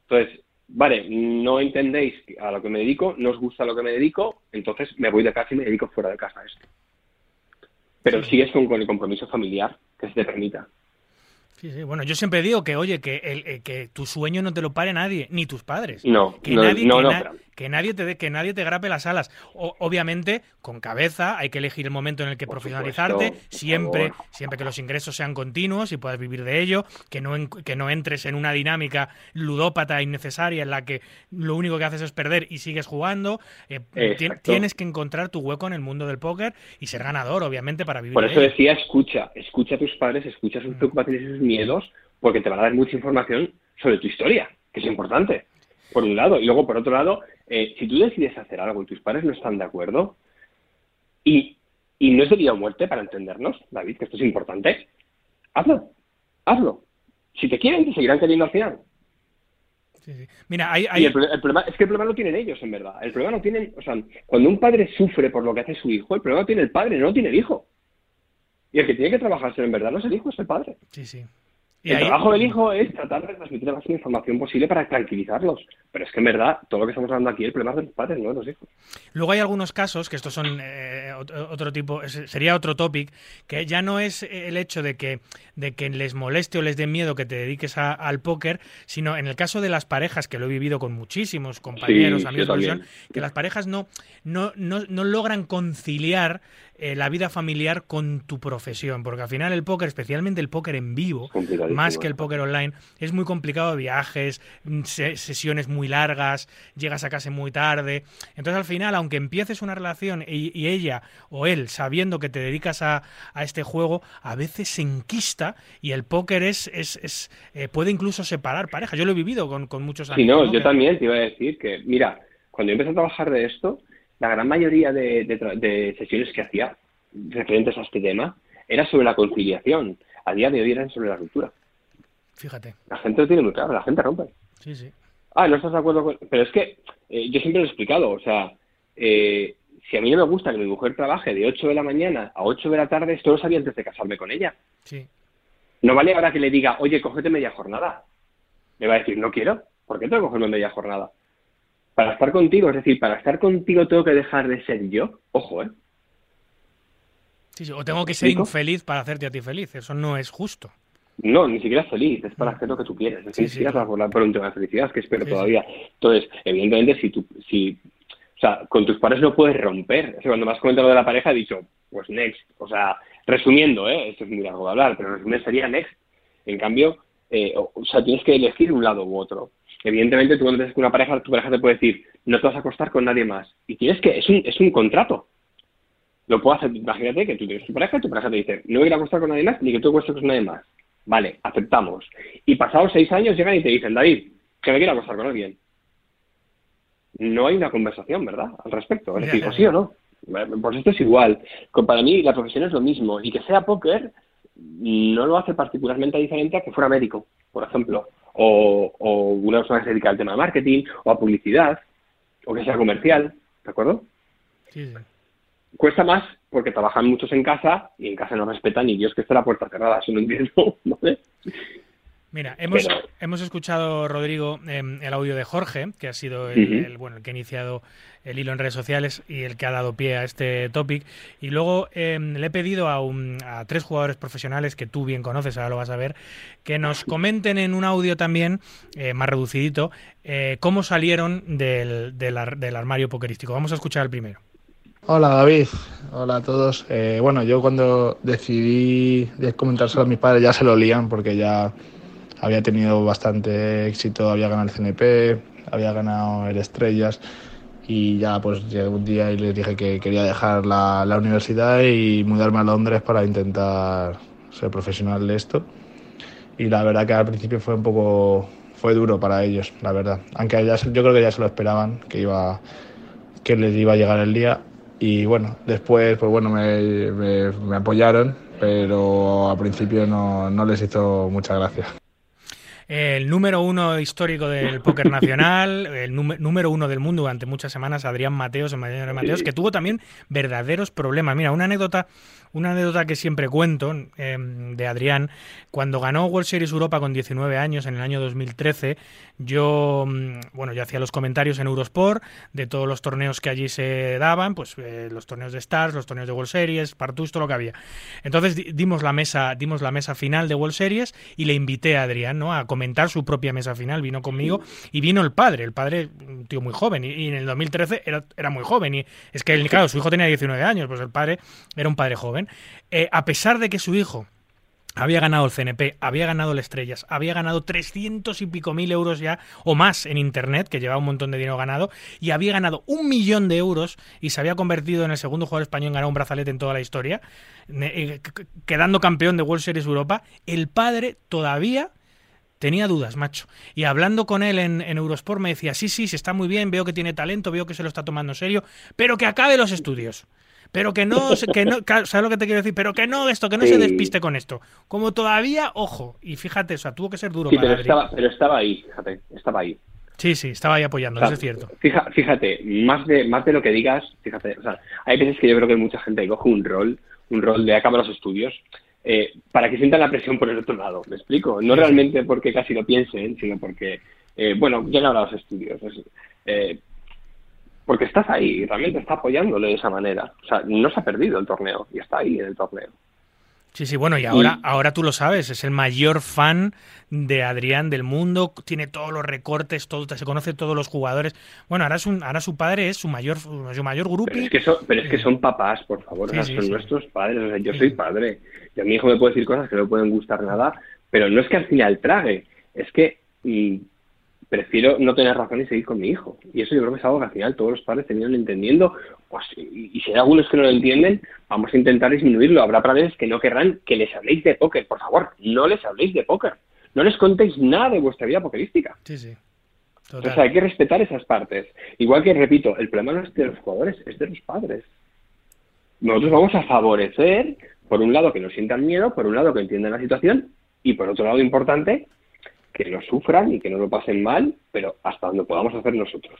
Entonces, vale, no entendéis a lo que me dedico, no os gusta lo que me dedico, entonces me voy de casa y me dedico fuera de casa a esto. Pero Sí. sigues con, con el compromiso familiar que se te permita. Sí, sí. Bueno, yo siempre digo que, oye, que, el, eh, que tu sueño no te lo pare nadie, ni tus padres. No, que no, nadie, no, que, no, na- pero- que nadie te dé- que nadie te grape las alas. O- obviamente, con cabeza, hay que elegir el momento en el que Por profesionalizarte, supuesto, siempre, siempre que los ingresos sean continuos y puedas vivir de ello, que no, en- que no entres en una dinámica ludópata innecesaria en la que lo único que haces es perder y sigues jugando. Eh, tienes que encontrar tu hueco en el mundo del póker y ser ganador, obviamente, para vivir Por de eso ello. decía, escucha, escucha a tus padres, escucha sus Mm. preocupaciones y sus miedos, porque te van a dar mucha información sobre tu historia, que es importante, por un lado. Y luego, por otro lado, eh, si tú decides hacer algo y tus padres no están de acuerdo, y, y no es de vida o muerte para entendernos, David, que esto es importante, hazlo, hazlo. Si te quieren, te seguirán queriendo al final. Sí, sí. Mira, hay, Y hay- el, pro- el problema es que el problema lo tienen ellos, en verdad. El problema lo tienen, o sea, cuando un padre sufre por lo que hace su hijo, el problema lo tiene el padre, no lo tiene el hijo. Y el que tiene que trabajarse en verdad no es el hijo, es el padre. sí, sí. Y El ahí- trabajo del hijo es tratar de transmitir la máxima información posible para tranquilizarlos. Pero es que en verdad, todo lo que estamos hablando aquí, el problema es de los padres, no de los hijos. Luego hay algunos casos, que estos son eh, ot- otro tipo, es- sería otro topic, que ya no es el hecho de que, de que les moleste o les dé miedo que te dediques a- al póker, sino en el caso de las parejas, que lo he vivido con muchísimos compañeros, Sí, amigos que las parejas no, no, no, no logran conciliar eh, la vida familiar con tu profesión, porque al final el póker, especialmente el póker en vivo, más que el póker online, es muy complicado viajes, mm, se- sesiones muy largas, llegas a casa muy tarde. Entonces al final, aunque empieces una relación y, y ella o él sabiendo que te dedicas a, a este juego, a veces se enquista y el póker es, es, es, eh, puede incluso separar parejas. Yo lo he vivido con, con muchos Sí, amigos. no, ¿no? yo Que- también te iba a decir que, mira, cuando yo empecé a trabajar de esto, la gran mayoría de, de sesiones que hacía referentes a este tema era sobre la conciliación. A día de hoy eran sobre la ruptura. Fíjate, La gente lo tiene muy claro, la gente rompe. sí, sí. Ah, no estás de acuerdo con... Pero es que eh, yo siempre lo he explicado, o sea, eh, si a mí no me gusta que mi mujer trabaje de 8 de la mañana a 8 de la tarde, esto lo sabía antes de casarme con ella. Sí, No vale ahora que le diga, oye, cógete media jornada. Me va a decir, no quiero. ¿Por qué tengo que cogerme media jornada? Para estar contigo, es decir, para estar contigo tengo que dejar de ser yo. Ojo, ¿eh? sí, sí. O tengo que ser infeliz para hacerte a ti feliz. Eso no es justo. No, ni siquiera es feliz, es para hacer lo que tú quieres. Es Sí, ni siquiera por, la- por un tema de felicidad, que espero todavía. Entonces, evidentemente, si tú, si, o sea, con tus padres no puedes romper. O sea, cuando me has comentado lo de la pareja, he dicho, pues next. O sea, resumiendo, ¿eh? Esto es muy largo de hablar, pero resumen sería next. En cambio, eh, o, o sea, tienes que elegir un lado u otro. Evidentemente, tú cuando tienes con una pareja, tu pareja te puede decir, no te vas a acostar con nadie más. Y tienes que, es un, es un contrato. Lo puedo hacer, imagínate que tú tienes tu pareja y tu pareja te dice, no voy a acostar con nadie más, ni que tú acuestes con nadie más. Vale, aceptamos. Y pasados seis años llegan y te dicen, David, que me quiero acostar con alguien. No hay una conversación, ¿verdad? Al respecto. Es decir, o sí o no. Pues esto es igual. Para mí la profesión es lo mismo. Y que sea póker no lo hace particularmente diferente a que fuera médico, por ejemplo. O, o una persona que se dedica al tema de marketing, o a publicidad, o que sea comercial. ¿De acuerdo? Sí, sí. Cuesta más porque trabajan muchos en casa y en casa no respetan ni Dios que esté la puerta cerrada. Eso no entiendo. ¿vale? Mira, hemos, Pero- hemos escuchado, Rodrigo, em, el audio de Jorge, que ha sido el, bueno, el que ha iniciado el hilo en redes sociales y el que ha dado pie a este topic. Y luego em, le he pedido a, un- a tres jugadores profesionales que tú bien conoces, ahora lo vas a ver, que nos comenten en un audio también, eh, más reducidito, eh, cómo salieron del, del ar- del armario pokerístico. Vamos a escuchar el primero. Hola David, hola a todos. Eh, bueno, yo cuando decidí de comentárselo a mis padres ya se lo lían porque ya había tenido bastante éxito, había ganado el CNP, había ganado el Estrellas y ya pues llegué un día y les dije que quería dejar la, la universidad y mudarme a Londres para intentar ser profesional de esto. Y la verdad que al principio fue un poco, fue duro para ellos, la verdad. Aunque ya, yo creo que ya se lo esperaban, que iba, que les iba a llegar el día. Y bueno, después, pues bueno, me, me- me apoyaron, pero al principio no, no les hizo mucha gracia. El número uno histórico del póker nacional, el número- uno del mundo durante muchas semanas, Adrián Mateos, el Mateos, que tuvo también verdaderos problemas. Mira, una anécdota, una anécdota que siempre cuento eh, de Adrián, cuando ganó World Series Europa con 19 años en el año 2013, yo, mm, bueno, yo hacía los comentarios en Eurosport de todos los torneos que allí se daban, pues eh, los torneos de Stars, los torneos de World Series, Partus, todo lo que había. Entonces di- dimos la mesa, dimos la mesa final de World Series y le invité a Adrián, ¿no? A comentar su propia mesa final. Vino conmigo y vino el padre, el padre, un tío muy joven, y, y en el 2013 era, era muy joven. Y es que, él, claro, su hijo tenía 19 años, pues el padre era un padre joven. Eh, a pesar de que su hijo había ganado el CNP, había ganado el Estrellas, había ganado 300 y pico mil euros ya, o más en Internet, que llevaba un montón de dinero ganado, y había ganado un millón de euros y se había convertido en el segundo jugador español en ganar un brazalete en toda la historia, eh, quedando campeón de World Series Europa, el padre todavía tenía dudas, macho. Y hablando con él en, en Eurosport me decía, sí, sí, sí, está muy bien, veo que tiene talento, veo que se lo está tomando en serio, pero que acabe los estudios. Pero que no, que no, ¿sabes lo que te quiero decir? Pero que no esto, que no se despiste con esto. Como todavía, ojo, y fíjate, o sea, tuvo que ser duro Sí, para pero estaba, pero estaba ahí, fíjate, estaba ahí. Sí, sí, estaba ahí apoyando, O sea, eso es cierto. fija- fíjate, más de, más de lo que digas, fíjate, o sea, hay veces que yo creo que mucha gente coge un rol, un rol de acabar los estudios, eh, para que sientan la presión por el otro lado, ¿me explico? No realmente porque casi lo piensen, sino porque, eh, bueno, llegan a los estudios. es- eh, porque estás ahí, realmente está apoyándole de esa manera. O sea, no se ha perdido el torneo y está ahí en el torneo. Sí, sí, bueno, y ahora, ahora tú lo sabes, es el mayor fan de Adrián del mundo, tiene todos los recortes, todo, se conoce todos los jugadores. Bueno, ahora, es un, ahora su padre es su mayor, su mayor grupo. Pero es que son, pero es que son papás, por favor, Sí, o sea, sí, son sí. nuestros padres. O sea, yo soy padre. Y a mi hijo me puede decir cosas que no pueden gustar nada, pero no es que al final trague, es que mm, prefiero no tener razón y seguir con mi hijo. Y eso yo creo que es algo que al final todos los padres terminan entendiendo. Pues, y, y si hay algunos que no lo entienden, vamos a intentar disminuirlo. Habrá padres que no querrán que les habléis de póker. Por favor, no les habléis de póker. No les contéis nada de vuestra vida pokerística. Sí, sí. O Total. sea, hay que respetar esas partes. Igual que, repito, el problema no es de los jugadores, es de los padres. Nosotros vamos a favorecer, por un lado, que no sientan miedo, por un lado, que entiendan la situación, y por otro lado, importante, que no sufran y que no lo pasen mal, pero hasta donde podamos hacer nosotros.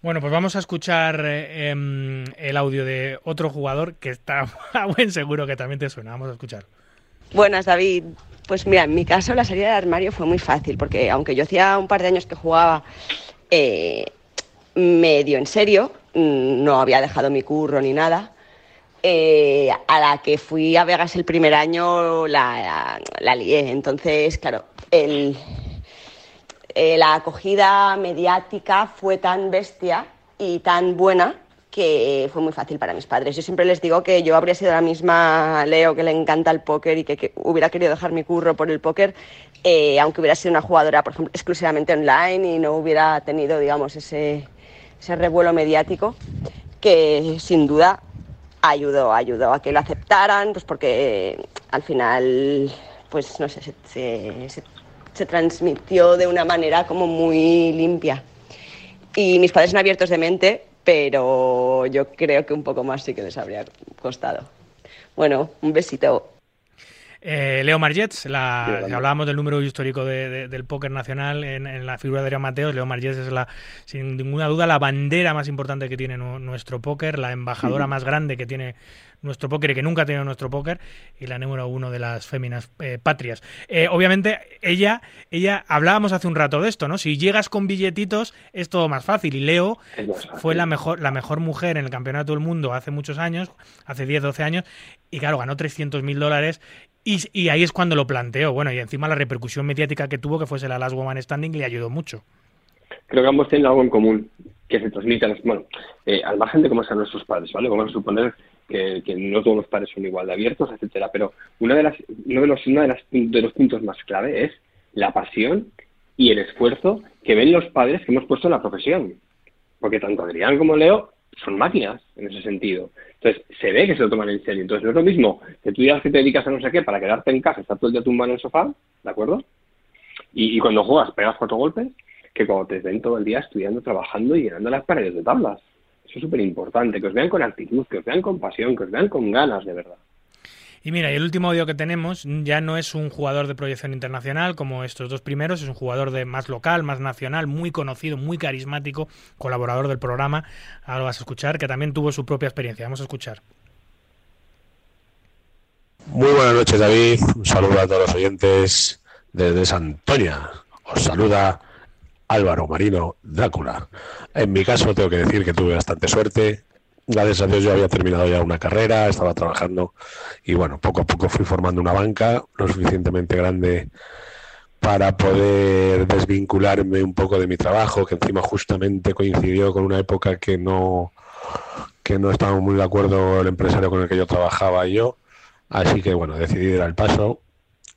Bueno, pues vamos a escuchar eh, em, el audio de otro jugador que está a buen seguro que también te suena. Vamos a escuchar. Buenas, David. Pues mira, en mi caso la salida del armario fue muy fácil, porque aunque yo hacía un par de años que jugaba eh, medio en serio, mm, no había dejado mi curro ni nada, eh, a la que fui a Vegas el primer año la, la lié. Entonces, claro, el, eh, la acogida mediática fue tan bestia y tan buena que fue muy fácil para mis padres. Yo siempre les digo que yo habría sido la misma Leo que le encanta el póker y que, que hubiera querido dejar mi curro por el póker, eh, aunque hubiera sido una jugadora, por ejemplo, exclusivamente online y no hubiera tenido, digamos, ese, ese revuelo mediático que sin duda ayudó, ayudó a que lo aceptaran, pues porque eh, al final, pues no sé, se, se- transmitió de una manera como muy limpia. Y mis padres son abiertos de mente, pero yo creo que un poco más sí que les habría costado. Bueno, un besito. Eh, Leo Margets, la, Sí, hablábamos del número histórico de- de- del póker nacional en, en la figura de Adrián Mateos. Leo Margets es la, sin ninguna duda la bandera más importante que tiene nu- nuestro póker, la embajadora más grande que tiene nuestro póker y que nunca ha tenido nuestro póker y la número uno de las féminas eh, patrias. Eh, obviamente, ella, ella, hablábamos hace un rato de esto, ¿no? Si llegas con billetitos es todo más fácil y Leo fue la mejor, la mejor mujer en el campeonato del mundo hace muchos años, hace 10, 12 años y claro, ganó 300 mil dólares y, ahí es cuando lo planteó. Bueno, y encima la repercusión mediática que tuvo, que fuese la Last Woman Standing, le ayudó mucho. Creo que ambos tienen algo en común, que se transmiten, bueno, eh, al margen de cómo sean nuestros padres, ¿vale? Vamos a suponer que, no todos los padres son igual de abiertos, etcétera, pero una de las, uno de los, una de, las, de los puntos más clave es la pasión y el esfuerzo que ven los padres que hemos puesto en la profesión. Porque tanto Adrián como Leo son máquinas en ese sentido. Entonces, se ve que se lo toman en serio. Entonces, no es lo mismo que tú digas que te dedicas a no sé qué para quedarte en casa, estar todo el día tumbado en el sofá, ¿de acuerdo? Y, cuando juegas pegas cuatro golpes, que cuando te ven todo el día estudiando, trabajando y llenando las paredes de tablas. Eso es súper importante, que os vean con actitud, que os vean con pasión, que os vean con ganas, de verdad. Y mira, y el último audio que tenemos ya no es un jugador de proyección internacional como estos dos primeros, es un jugador de más local, más nacional, muy conocido, muy carismático, colaborador del programa. Ahora vas a escuchar, que también tuvo su propia experiencia. Vamos a escuchar. Muy buenas noches, David. Un saludo a todos los oyentes desde Santoña. Os saluda Álvaro Marino Drácula. En mi caso, tengo que decir que tuve bastante suerte gracias a Dios yo había terminado ya una carrera, estaba trabajando y bueno, poco a poco fui formando una banca lo suficientemente grande para poder desvincularme un poco de mi trabajo, que encima justamente coincidió con una época que no que no estaba muy de acuerdo el empresario con el que yo trabajaba y yo, así que bueno, decidí dar el paso.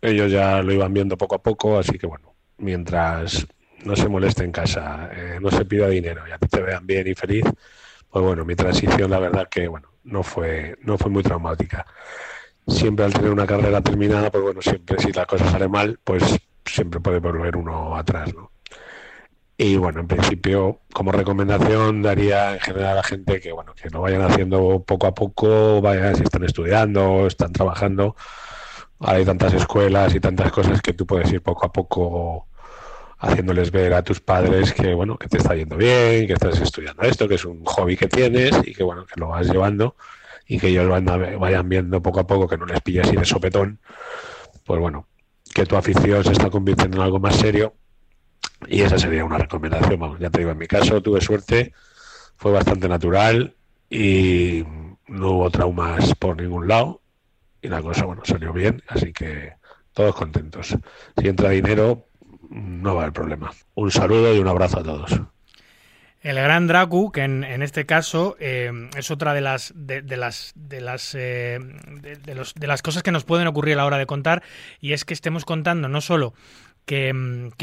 Ellos ya lo iban viendo poco a poco, así que bueno, mientras no se moleste en casa, eh, no se pida dinero y a ti te vean bien y feliz, pues bueno, mi transición la verdad que bueno, no fue, no fue muy traumática. Siempre al tener una carrera terminada, pues bueno, siempre si la cosa sale mal, pues siempre puede volver uno atrás, ¿no? Y bueno, en principio, como recomendación, daría en general a la gente que bueno, que lo vayan haciendo poco a poco, vayan si están estudiando, están trabajando. hay tantas escuelas y tantas cosas que tú puedes ir poco a poco haciéndoles ver a tus padres que bueno que te está yendo bien, que estás estudiando esto, que es un hobby que tienes y que bueno que lo vas llevando y que ellos vayan viendo poco a poco que no les pilles así de sopetón, pues bueno, que tu afición se está convirtiendo en algo más serio y esa sería una recomendación. Vamos, ya te digo, en mi caso tuve suerte, fue bastante natural y no hubo traumas por ningún lado y la cosa bueno salió bien, así que todos contentos. Si entra dinero, no va haber problema. Un saludo y un abrazo a todos. El gran Dracu, que en, este caso eh, es otra de las de, las de las eh, de, las cosas que nos pueden ocurrir a la hora de contar y es que estemos contando no solo que,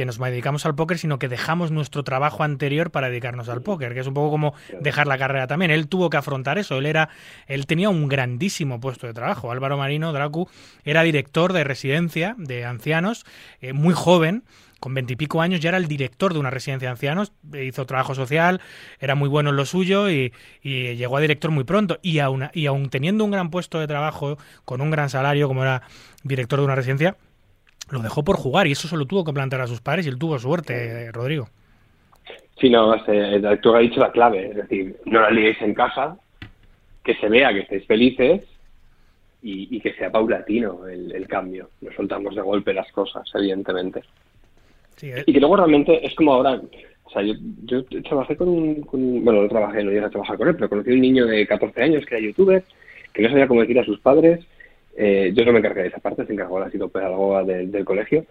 nos dedicamos al póker, sino que dejamos nuestro trabajo anterior para dedicarnos al póker, que es un poco como dejar la carrera también. Él tuvo que afrontar eso. Él era, él tenía un grandísimo puesto de trabajo. Álvaro Marino Dracu era director de residencia de ancianos, eh, muy joven con veintipico años ya era el director de una residencia de ancianos, hizo trabajo social, era muy bueno en lo suyo y, llegó a director muy pronto. Y aún, y aún teniendo un gran puesto de trabajo, con un gran salario, como era director de una residencia, lo dejó por jugar y eso se lo tuvo que plantear a sus padres y él tuvo suerte, Rodrigo. Sí, no, el director ha dicho la clave, es decir, no la liéis en casa, que se vea que estéis felices y, que sea paulatino el, cambio. No soltamos de golpe las cosas, evidentemente. Eh. Y que luego realmente es como ahora, o sea, yo, yo trabajé con un, bueno, no trabajé, no llegué a trabajar con él, pero conocí a un niño de 14 años que era youtuber, que no sabía cómo decir a sus padres, eh, yo no me encargué de esa parte, se encargó la psicopedagoga del, del colegio,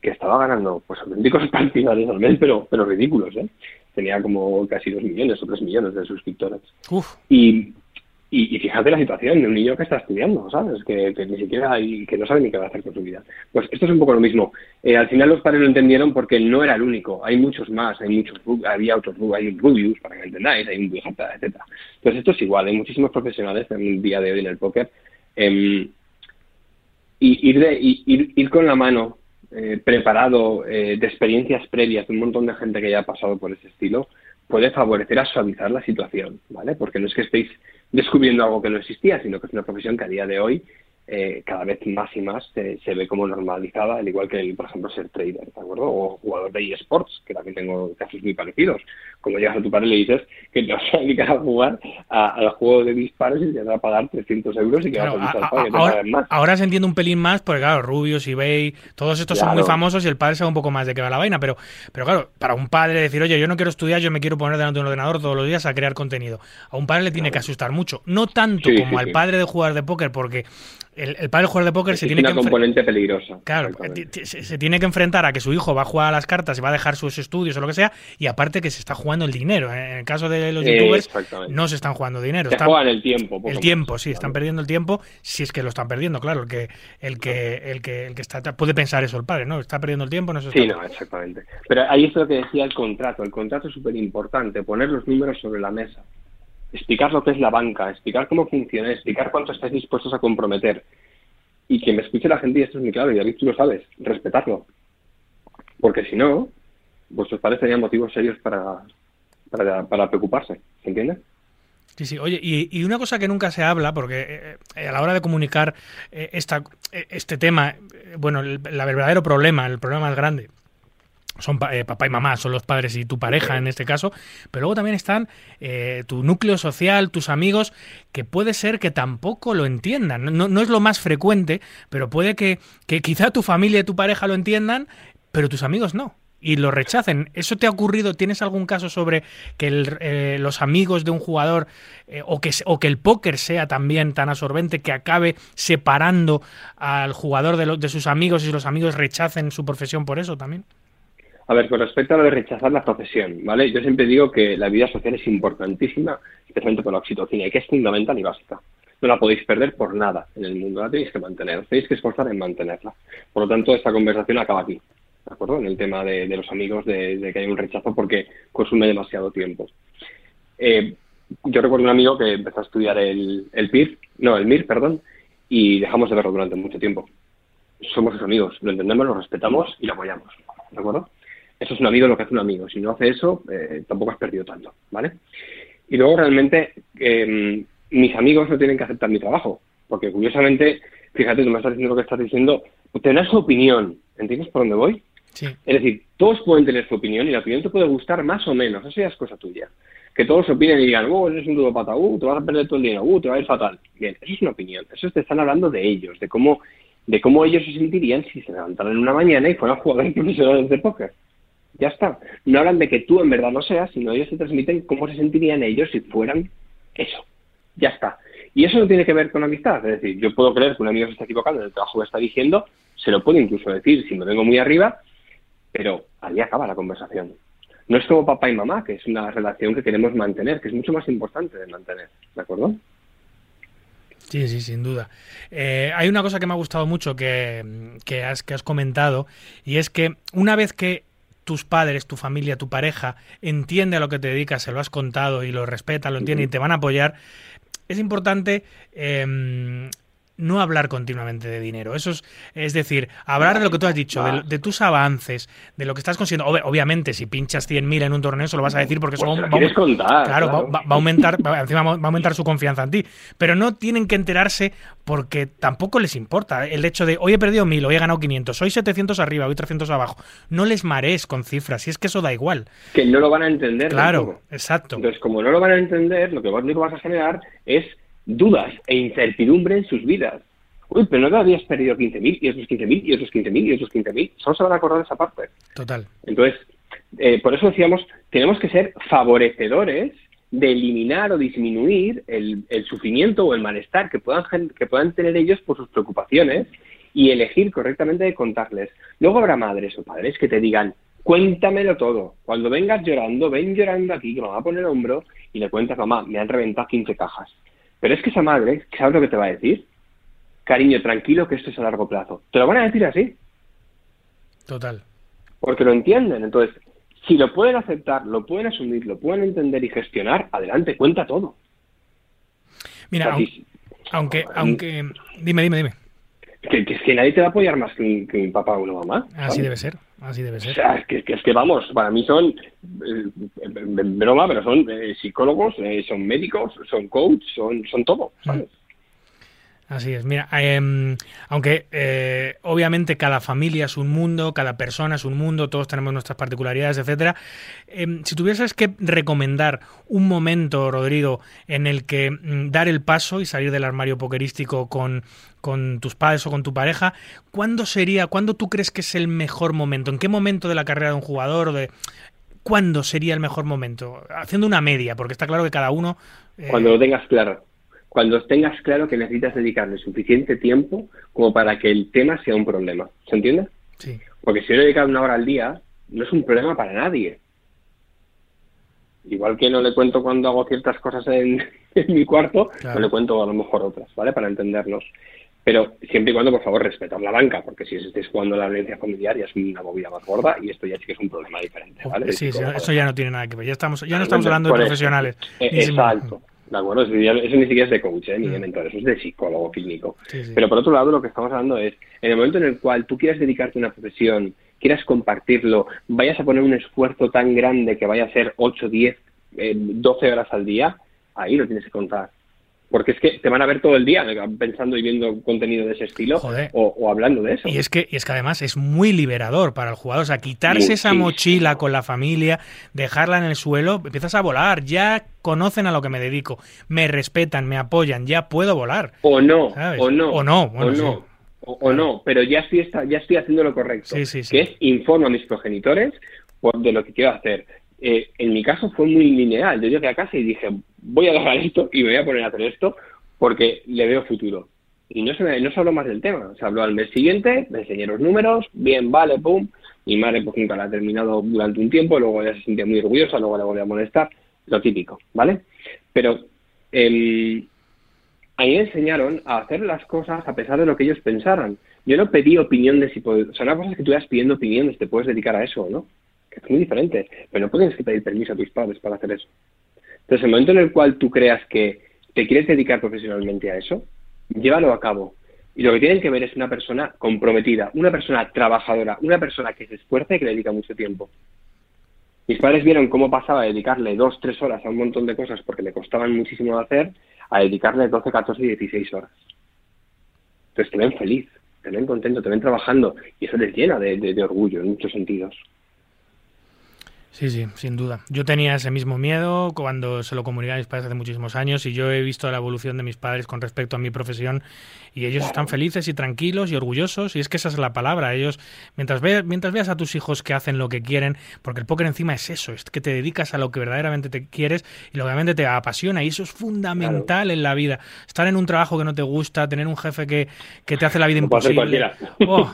que estaba ganando pues auténticos partidarios al mes, pero, pero ridículos, ¿eh? Tenía como casi dos millones o tres millones de suscriptores. Y, y, fíjate la situación de un niño que está estudiando, ¿sabes? Que, ni siquiera y que no sabe ni qué va a hacer con su vida. Pues esto es un poco lo mismo. Eh, al final los padres lo entendieron porque no era el único. Hay muchos más, hay muchos, había otros, hay un Rubius, para que entendáis, hay un Bujata, etcétera. Entonces esto es igual. Hay muchísimos profesionales en el día de hoy en el póker. Eh, y ir con la mano eh, preparado eh, de experiencias previas de un montón de gente que ya ha pasado por ese estilo puede favorecer a suavizar la situación, ¿vale? Porque no es que estéis descubriendo algo que no existía, sino que es una profesión que a día de hoy eh, cada vez más y más se, se ve como normalizada, al igual que, el, por ejemplo, ser trader, ¿de acuerdo? O jugador de eSports, que también tengo casos muy parecidos. Como llegas a tu padre y le dices que te vas a dedicar a jugar a- al juego de disparos y te vas a pagar 300 euros y que Claro, vas a a- a- ahora, paguen más. ahora se entiende un pelín más, porque claro, Rubius, eBay, todos estos son muy famosos y el padre sabe un poco más de qué va la vaina, pero, pero claro, para un padre decir, oye, yo no quiero estudiar, yo me quiero poner delante de un ordenador todos los días a crear contenido. A un padre le tiene que asustar mucho. No tanto Sí, como sí, al sí. padre de jugar de póker, porque el, el padre de jugar de póker se tiene que una componente peligrosa. Claro, se, se tiene que enfrentar a que su hijo va a jugar a las cartas y va a dejar sus estudios o lo que sea, y aparte que se está jugando el dinero. En el caso de los Eh, youtubers, no se están jugando dinero. Se están- juegan el tiempo. poco el más, tiempo, sí, están perdiendo el tiempo, si es que lo están perdiendo, claro, el que, el que, el que, el que está puede pensar eso el padre, ¿no? Está perdiendo el tiempo, no se está. Sí, no, exactamente. Pero ahí es lo que decía el contrato. El contrato es súper importante, poner los números sobre la mesa, explicar lo que es la banca, explicar cómo funciona, explicar cuánto estáis dispuestos a comprometer. Y que me escuche la gente, y esto es muy claro, y David, tú lo sabes, respetarlo. Porque si no, vuestros padres tenían motivos serios para, para, preocuparse, ¿se entiende? Sí, sí. Oye, y, una cosa que nunca se habla, porque eh, a la hora de comunicar eh, esta, eh, este tema, eh, bueno, el, el verdadero problema, el problema más grande, son eh, papá y mamá, son los padres y tu pareja en este caso, pero luego también están eh, tu núcleo social, tus amigos, que puede ser que tampoco lo entiendan. No, no es lo más frecuente, pero puede que, que quizá tu familia y tu pareja lo entiendan, pero tus amigos no. Y lo rechacen. ¿Eso te ha ocurrido? ¿Tienes algún caso sobre que el- eh, los amigos de un jugador eh, o, que, o que el póker sea también tan absorbente que acabe separando al jugador de, los- de sus amigos y los amigos rechacen su profesión por eso también? A ver, con respecto a lo de rechazar la profesión, ¿vale? Yo siempre digo que la vida social es importantísima, especialmente por la oxitocina, y que es fundamental y básica. No la podéis perder por nada en el mundo, la tenéis que mantener, tenéis que esforzar en mantenerla. Por lo tanto, esta conversación acaba aquí, ¿de acuerdo? En el tema de, los amigos, de, de que hay un rechazo porque consume demasiado tiempo. Eh, yo recuerdo un amigo que empezó a estudiar el, el PIR, no, el MIR, perdón, y dejamos de verlo durante mucho tiempo. Somos sus amigos, lo entendemos, lo respetamos y lo apoyamos, ¿de acuerdo? Eso es un amigo lo que hace un amigo. Si no hace eso, eh, tampoco has perdido tanto, ¿vale? Y luego realmente eh, mis amigos no tienen que aceptar mi trabajo, porque curiosamente, fíjate, tú me estás diciendo lo que estás diciendo, tener su opinión, ¿entiendes por dónde voy? Sí. Es decir, todos pueden tener su opinión y la opinión te puede gustar más o menos, eso ya es cosa tuya. Que todos opinen y digan, oh, eres un ludópata, uh, te vas a perder todo el dinero, uh, te va a ir fatal. Bien, eso es una opinión, eso te están hablando de ellos, de cómo, de cómo ellos se sentirían si se levantaran en una mañana y fueran jugadores profesionales de póker. Ya está. No hablan de que tú en verdad no seas, sino ellos te transmiten cómo se sentirían ellos si fueran eso. Ya está. Y eso no tiene que ver con amistad. Es decir, yo puedo creer que un amigo se está equivocando en el trabajo que está diciendo, se lo puedo incluso decir si me vengo muy arriba, pero ahí acaba la conversación. No es como papá y mamá, que es una relación que queremos mantener, que es mucho más importante de mantener. ¿De acuerdo? Sí, sí, sin duda. Eh, hay una cosa que me ha gustado mucho que, que has, que has comentado, y es que una vez que tus padres, tu familia, tu pareja entiende a lo que te dedicas, se lo has contado y lo respeta, lo entiende y te van a apoyar, es importante eh, no hablar continuamente de dinero. Eso es, es decir, hablar de lo que tú has dicho, de, de tus avances, de lo que estás consiguiendo. Ob- obviamente, si pinchas 100.000 en un torneo, eso lo vas a decir porque eso Pues va, lo va- contar, claro, va- claro. va, va a aumentar, encima va a aumentar su confianza en ti. Pero no tienen que enterarse porque tampoco les importa el hecho de hoy he perdido 1000, hoy he ganado 500, hoy 700 arriba, hoy 300 abajo. No les marees con cifras, si es que eso da igual. Que no lo van a entender. Claro, tampoco. exacto. Entonces, como no lo van a entender, lo que único vas a generar es dudas e incertidumbre en sus vidas. Uy, pero no te habías perdido 15.000 y esos 15.000 y esos 15.000 y esos 15.000. Solo se van a acordar de esa parte. Total. Entonces, eh, por eso decíamos, tenemos que ser favorecedores de eliminar o disminuir el, el sufrimiento o el malestar que puedan, que puedan tener ellos por sus preocupaciones y elegir correctamente de contarles. Luego habrá madres o padres que te digan, cuéntamelo todo. Cuando vengas llorando, ven llorando aquí, que me va a poner el hombro y le cuentas, mamá, me han reventado 15 cajas. Pero es que esa madre, ¿sabes lo que te va a decir? Cariño, tranquilo que esto es a largo plazo. Te lo van a decir así Total. porque lo entienden. Entonces, si lo pueden aceptar, lo pueden asumir, lo pueden entender y gestionar, adelante, cuenta todo. Mira, O sea, aun- si- aunque, aunque, dime, dime, dime. que, que es que nadie te va a apoyar más que un, que un papá o una mamá. Así ¿sabes? debe ser, así debe O ser. sea, es que, es que vamos, para mí son, eh, en broma, pero son eh, psicólogos, eh, son médicos, son coach, son, son todo, ¿sabes? Así es, mira, em, aunque eh, obviamente cada familia es un mundo, cada persona es un mundo, todos tenemos nuestras particularidades, etcétera. em, si tuvieses que recomendar un momento, Rodrigo, en el que mm, dar el paso y salir del armario pokerístico con, con tus padres o con tu pareja, ¿cuándo sería, cuándo tú crees que es el mejor momento? ¿En qué momento de la carrera de un jugador de cuándo sería el mejor momento? Haciendo una media, porque está claro que cada uno eh, Cuando lo tengas claro. Cuando tengas claro que necesitas dedicarle suficiente tiempo como para que el tema sea un problema. ¿Se entiende? sí. Porque si yo le una hora al día, no es un problema para nadie. Igual que no le cuento cuando hago ciertas cosas en, en mi cuarto, Claro. no le cuento a lo mejor otras, ¿vale? Para entendernos. Pero siempre y cuando, por favor, respetar la banca, porque si estés jugando a la violencia familiar ya es una movida más gorda y esto ya sí que es un problema diferente, ¿vale? Sí, eso ya no tiene nada que ver. Ya estamos, ya no estamos hablando de profesionales. Eh, Exacto. ¿De acuerdo? Eso, ni siquiera es de coach, ¿eh? ni de Mm. mentor, eso es de psicólogo clínico. Sí, sí. Pero por otro lado, lo que estamos hablando es, en el momento en el cual tú quieras dedicarte a una profesión, quieras compartirlo, vayas a poner un esfuerzo tan grande que vaya a ser 8, 10, eh, 12 horas al día, ahí lo tienes que contar. Porque es que te van a ver todo el día pensando y viendo contenido de ese estilo o, o hablando de eso. Y es que, y es que además es muy liberador para el jugador. O sea, quitarse esa mochila con la familia, dejarla en el suelo, empiezas a volar. Ya conocen a lo que me dedico, me respetan, me apoyan, ya puedo volar. O no, ¿Sabes? o no, O no, bueno, o no, o, o no, pero ya estoy, ya estoy haciendo lo correcto, Sí, sí, sí. que es informo a mis progenitores de lo que quiero hacer. Eh, en mi caso fue muy lineal, yo llegué a casa y dije, voy a dejar esto y voy a poner a hacer esto porque le veo futuro. Y no se, me- no se habló más del tema, se habló al mes siguiente, me enseñé los números, bien, vale, pum, mi madre pues nunca la ha terminado durante un tiempo, luego ya se sentía muy orgullosa, luego le volví a molestar, lo típico, ¿vale? Pero el, ahí enseñaron a hacer las cosas a pesar de lo que ellos pensaran. Yo no pedí opinión de si puedes, o sea, una cosa que tú vas pidiendo opinión de si te puedes dedicar a eso o no, es muy diferente, pero no puedes pedir permiso a tus padres para hacer eso. Entonces, el momento en el cual tú creas que te quieres dedicar profesionalmente a eso, llévalo a cabo. Y lo que tienen que ver es una persona comprometida, una persona trabajadora, una persona que se esfuerza y que le dedica mucho tiempo. Mis padres vieron cómo pasaba de dedicarle dos, tres horas a un montón de cosas porque le costaban muchísimo hacer, a dedicarle 12, 14 y 16 horas. Entonces te ven feliz, te ven contento, te ven trabajando y eso les llena de orgullo en muchos sentidos. Sí, sí, sin duda. Yo tenía ese mismo miedo cuando se lo comuniqué a mis padres hace muchísimos años y yo he visto la evolución de mis padres con respecto a mi profesión y ellos están felices y tranquilos y orgullosos y es que esa es la palabra. Ellos, mientras, ve, mientras veas a tus hijos que hacen lo que quieren, porque el póker encima es eso, es que te dedicas a lo que verdaderamente te quieres y lo que realmente te apasiona y eso es fundamental en la vida. Estar en un trabajo que no te gusta, tener un jefe que, que te hace la vida hacer imposible. Oh,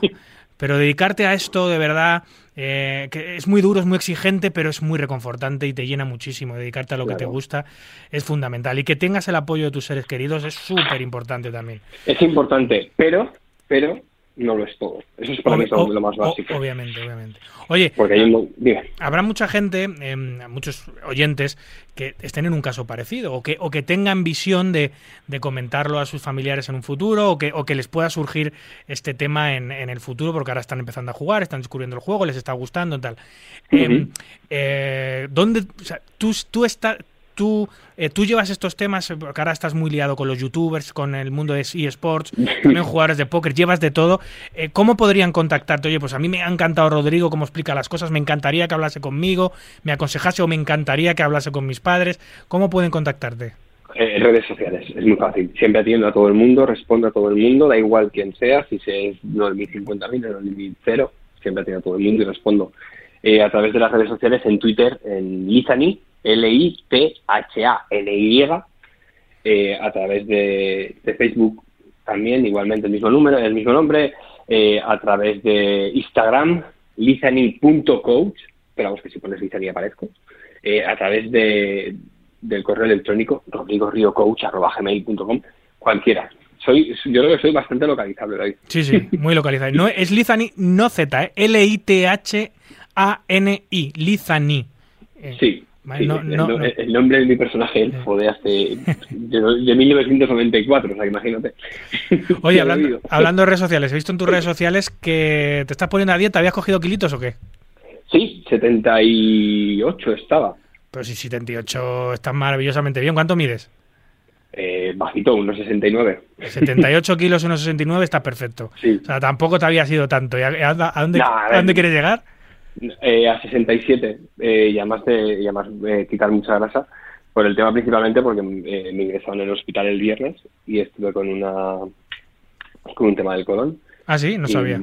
pero dedicarte a esto de verdad, eh, que es muy duro, es muy exigente, pero es muy reconfortante y te llena muchísimo. Dedicarte a lo que te gusta es fundamental. Y que tengas el apoyo de tus seres queridos es súper importante también. Es importante, pero, pero no lo es todo. Eso es para mí Obvi- lo, más básico. obviamente, obviamente. Oye, Porque hay un... mo- dime. habrá mucha gente, eh, muchos oyentes, que estén en un caso parecido o que, o que tengan visión de, de comentarlo a sus familiares en un futuro o que, o que les pueda surgir este tema en, en el futuro porque ahora están empezando a jugar, están descubriendo el juego, les está gustando y tal. Eh, Ujú. eh, ¿dónde, o sea, tú, tú, está- tú, eh, tú llevas estos temas, eh, porque ahora estás muy liado con los youtubers, con el mundo de eSports, también jugadores de póker, llevas de todo. Eh, ¿Cómo podrían contactarte? Oye, pues a mí me ha encantado Rodrigo cómo explica las cosas, me encantaría que hablase conmigo, me aconsejase o me encantaría que hablase con mis padres. ¿Cómo pueden contactarte? Eh, redes sociales, es muy fácil. Siempre atiendo a todo el mundo, respondo a todo el mundo, da igual quién sea, si es 9.000, 50.000, 9.000, siempre atiendo a todo el mundo y respondo eh, a través de las redes sociales, en Twitter, en Lizani, L-I-T-H-A-N-Y, eh, a través de, Facebook también, igualmente el mismo número, el mismo nombre, eh, a través de Instagram, lizani.coach, pero vamos que si pones Lizani aparezco, eh, a través de, del correo electrónico rodrigoriocoach.gmail.com, cualquiera. Soy, yo creo que soy bastante localizable. Sí, sí, muy localizado. No, es Lizani, no Z, ¿eh? L-I-T-H-A-N-I, Lizani. Eh, Sí, Vale, sí, no- el, no- no- no. el nombre de mi personaje elfo de hace de, de 1994, o sea, imagínate. Oye, hablando, hablando de redes sociales, he visto en tus redes sociales que te estás poniendo a dieta, ¿habías cogido kilitos o qué? Sí, 78 estaba. Pero si 78 estás maravillosamente bien, ¿cuánto mides? eh, bajito, unos 69. 78 kilos, unos 69 está perfecto. Sí. O sea, tampoco te había sido tanto. ¿Y a, a- a dónde, Nah, a a dónde quieres llegar? Eh, a 67 eh, y además de y además, eh, quitar mucha grasa por el tema principalmente porque eh, me ingresaron en el hospital el viernes y estuve con una con un tema del colon Ah, sí, no Y- sabía.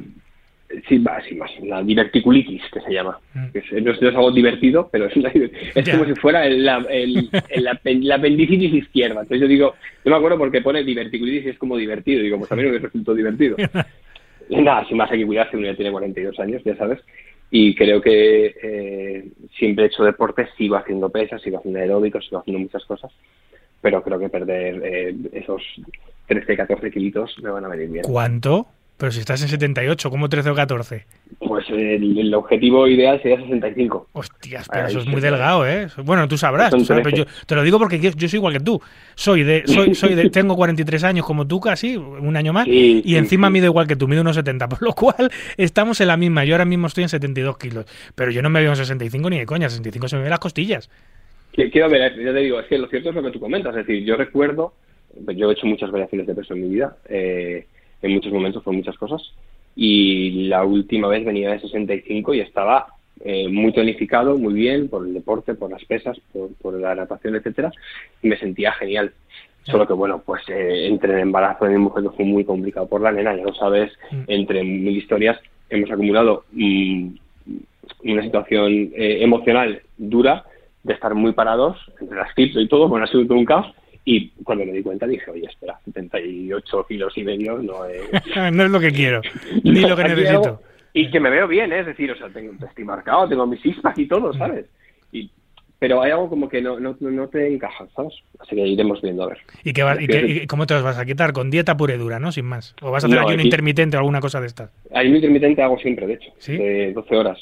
sí va sí más la diverticulitis que se llama Mm. que es, no, es, no es algo divertido pero es, una- es como si fuera el, la, el, el apendicitis izquierda entonces yo digo yo me acuerdo porque pone diverticulitis y es como divertido digo pues a mí no me resultó divertido Nada, sin más hay que cuidarse, uno ya tiene 42 años, ya sabes. Y creo que eh, siempre he hecho deporte, sigo haciendo pesas, sigo haciendo aeróbicos, sigo haciendo muchas cosas. Pero creo que perder eh, esos 13, 14 kilitos me van a venir bien. ¿Cuánto? Pero si estás en 78, ¿cómo 13 o 14? Pues el, el objetivo ideal sería 65. Hostias, pero Ahí eso es muy delgado, ¿eh? Bueno, tú sabrás, tú sabes, pero yo 13. te lo digo porque yo, yo soy igual que tú. Soy de, soy, soy de, tengo 43 años como tú casi, un año más, Sí, y sí, encima sí. mido igual que tú, mido unos 70, por lo cual estamos en la misma. Yo ahora mismo estoy en 72 kilos, pero yo no me veo en 65 ni de coña, 65 se me ven las costillas. Qui- Quiero ver, ya te digo, es que lo cierto es lo que tú comentas. Es decir, yo recuerdo, yo he hecho muchas variaciones de peso en mi vida, eh, en muchos momentos, por muchas cosas, y la última vez venía de 65 y estaba eh, muy tonificado, muy bien, por el deporte, por las pesas, por, por la natación, etcétera, y me sentía genial. Solo que, bueno, pues eh, entre el embarazo de mi mujer que fue muy complicado por la nena, ya lo sabes, Mm. entre mil historias hemos acumulado mm, una situación eh, emocional dura de estar muy parados entre las cripto y todo, bueno, ha sido todo un caos. Y cuando me di cuenta dije, oye, espera, 78 kilos y medio no es... no es lo que quiero, ni lo que necesito. Y que me veo bien, ¿eh? es decir, o sea, tengo, estoy marcado, tengo mis six y todo, ¿sabes? Y, pero hay algo como que no, no, no te encaja, ¿sabes? Así que iremos viendo a ver. ¿Y, qué vas- y qué- y cómo te los vas a quitar? ¿Con dieta pura y dura, no? Sin más. ¿O vas a hacer No, aquí un intermitente o alguna cosa de estas? Hay un intermitente hago siempre, de hecho, ¿Sí? de 12 horas.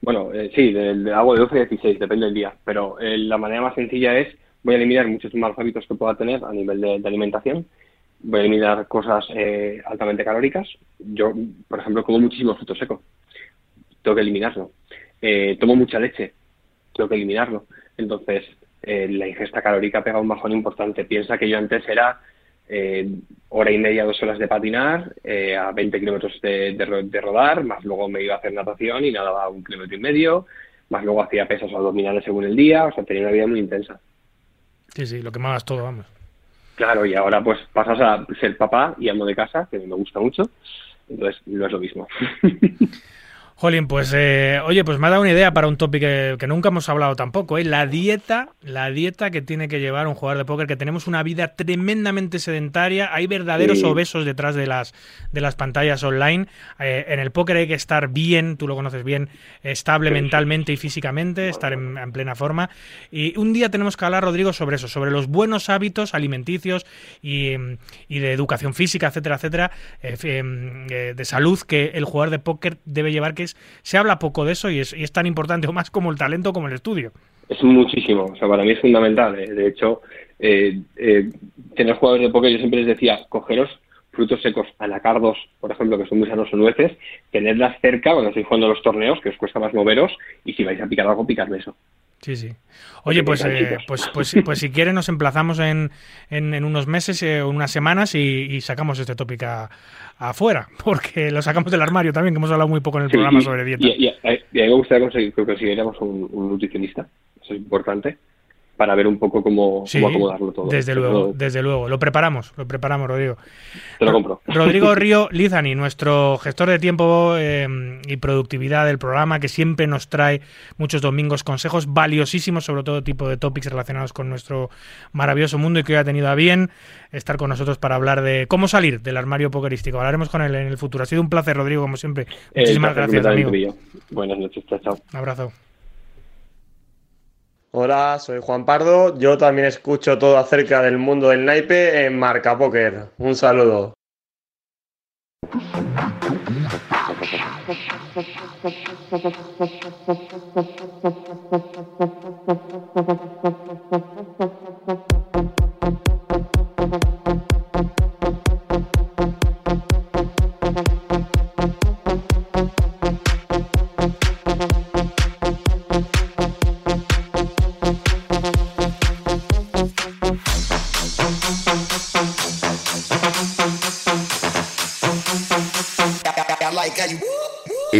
Bueno, eh, sí, de- de- hago de 12 a 16, depende del día. Pero eh, la manera más sencilla es, voy a eliminar muchos malos hábitos que pueda tener a nivel de, alimentación. Voy a eliminar cosas eh, altamente calóricas. Yo, por ejemplo, como muchísimo fruto seco. Tengo que eliminarlo. Eh, tomo mucha leche. Tengo que eliminarlo. Entonces, eh, la ingesta calórica pega un bajón importante. Piensa que yo antes era eh, hora y media, dos horas de patinar, a 20 kilómetros de, de rodar, más luego me iba a hacer natación y nadaba un kilómetro y medio, más luego hacía pesas o abdominales según el día, o sea, tenía una vida muy intensa. Sí, sí, lo quemabas todo, vamos. Claro, y ahora pues pasas a ser papá y amo de casa, que me gusta mucho, entonces no es lo mismo. Jolín, pues eh, oye, pues me ha dado una idea para un tópico que, que nunca hemos hablado tampoco, ¿eh? la dieta, la dieta que tiene que llevar un jugador de póker, que tenemos una vida tremendamente sedentaria, hay verdaderos Sí. obesos detrás de las de las pantallas online. Eh, en el póker hay que estar bien, tú lo conoces bien, estable Sí, mentalmente y físicamente, estar en, en plena forma. Y un día tenemos que hablar, Rodrigo, sobre eso, sobre los buenos hábitos alimenticios y, y de educación física, etcétera, etcétera, eh, eh, de salud que el jugador de póker debe llevar, que se habla poco de eso y es, tan importante o más como el talento como el estudio. Es muchísimo, o sea, para mí es fundamental. eh. De hecho, eh, eh, tener jugadores de póker, yo siempre les decía, cogeros frutos secos, anacardos, por ejemplo, que son muy sanos o nueces, tenerlas cerca cuando estéis jugando los torneos, que os cuesta más moveros, y si vais a picar algo, picadme eso. Sí, sí. Oye, pues, Porque eh, chicos. pues, pues, pues si quieren nos emplazamos en, en, en unos meses eh, o unas semanas y, y sacamos este tópico afuera, porque lo sacamos del armario también, que hemos hablado muy poco en el Sí, programa y- sobre dieta. Y, y- y a mí me gustaría conseguir, que consiguiéramos un, un nutricionista, eso es importante, para ver un poco cómo, Sí, cómo acomodarlo todo. desde luego, desde luego. Lo preparamos, lo preparamos, Rodrigo. Te lo compro. Rodrigo Río Lizani, nuestro gestor de tiempo eh, y productividad del programa, que siempre nos trae muchos domingos consejos valiosísimos sobre todo tipo de topics relacionados con nuestro maravilloso mundo y que hoy ha tenido a bien estar con nosotros para hablar de cómo salir del armario pokerístico. Hablaremos con él en el futuro. Ha sido un placer, Rodrigo, como siempre. El Muchísimas placer gracias, amigo. Buenas noches, chao, chao. Un abrazo. Hola, soy Juan Pardo. Yo también escucho todo acerca del mundo del naipe en Marca Póker. Un saludo.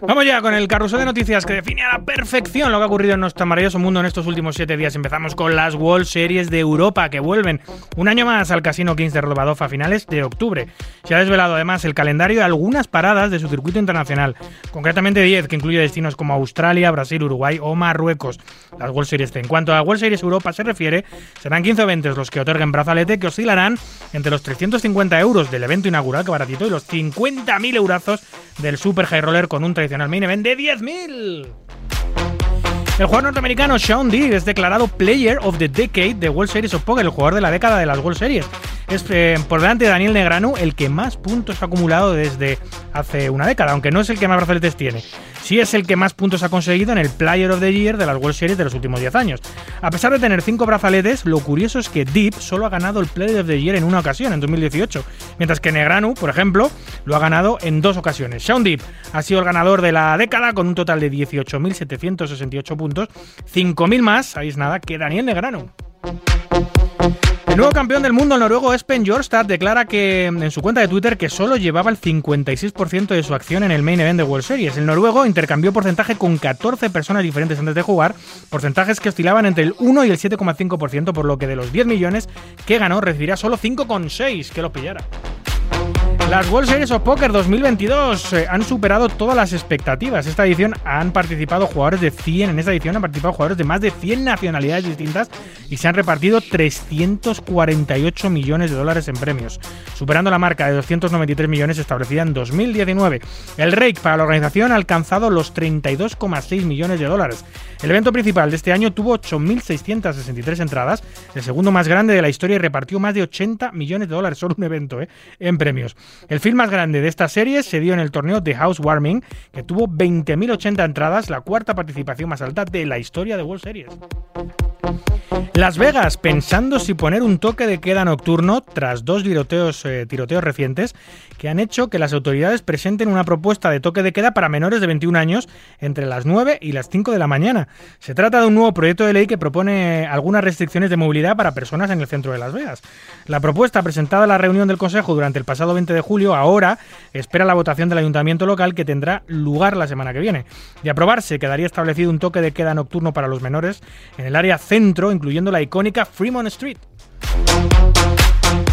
Vamos ya con el carrusel de noticias que define a la perfección lo que ha ocurrido en nuestro maravilloso mundo en estos últimos siete días. Empezamos con las World Series de Europa que vuelven un año más al Casino Kings de Rodobadov a finales de octubre. Se ha desvelado además el calendario de algunas paradas de su circuito internacional, concretamente 10, que incluye destinos como Australia, Brasil, Uruguay o Marruecos. Las World Series En cuanto a World Series Europa se refiere, serán 15 eventos los que otorguen brazalete que oscilarán entre los 350 euros del evento inaugural, que baratito, y los 50.000 eurazos del Super High Roller con un tradicional main event de 10.000. El jugador norteamericano Sean Dee es declarado Player of the Decade de World Series of Poker, el jugador de la década de las World Series. Es eh, por delante de Daniel Negranu el que más puntos ha acumulado desde hace una década, aunque no es el que más brazaletes tiene. Sí es el que más puntos ha conseguido en el Player of the Year de las World Series de los últimos 10 años. A pesar de tener 5 brazaletes, lo curioso es que Deep solo ha ganado el Player of the Year en una ocasión, en 2018, mientras que Negranu, por ejemplo, lo ha ganado en dos ocasiones. Sean Deep ha sido el ganador de la década con un total de 18.768 puntos, 5.000 más, sabéis nada, que Daniel Negranu. El nuevo campeón del mundo, el noruego Espen Jorstad, declara que en su cuenta de Twitter que solo llevaba el 56% de su acción en el main event de World Series. El noruego intercambió porcentaje con 14 personas diferentes antes de jugar, porcentajes que oscilaban entre el 1 y el 7,5%, por lo que de los 10 millones que ganó recibirá solo 5,6 que lo pillara. Las World Series of Poker 2022 eh, han superado todas las expectativas. Esta edición han participado jugadores de 100, en esta edición han participado jugadores de más de 100 nacionalidades distintas y se han repartido 348 millones de dólares en premios, superando la marca de 293 millones establecida en 2019. El rake para la organización ha alcanzado los 32,6 millones de dólares. El evento principal de este año tuvo 8.663 entradas, el segundo más grande de la historia y repartió más de 80 millones de dólares, solo un evento, ¿eh? en premios. El film más grande de esta serie se dio en el torneo de Housewarming, que tuvo 20.080 entradas, la cuarta participación más alta de la historia de World Series. Las Vegas, pensando si poner un toque de queda nocturno tras dos tiroteos, eh, recientes que han hecho que las autoridades presenten una propuesta de toque de queda para menores de 21 años entre las 9 y las 5 de la mañana. Se trata de un nuevo proyecto de ley que propone algunas restricciones de movilidad para personas en el centro de Las Vegas. La propuesta presentada en la reunión del Consejo durante el pasado 20 de julio ahora espera la votación del ayuntamiento local que tendrá lugar la semana que viene. De aprobarse, quedaría establecido un toque de queda nocturno para los menores en el área centro, incluyendo la icónica Fremont Street.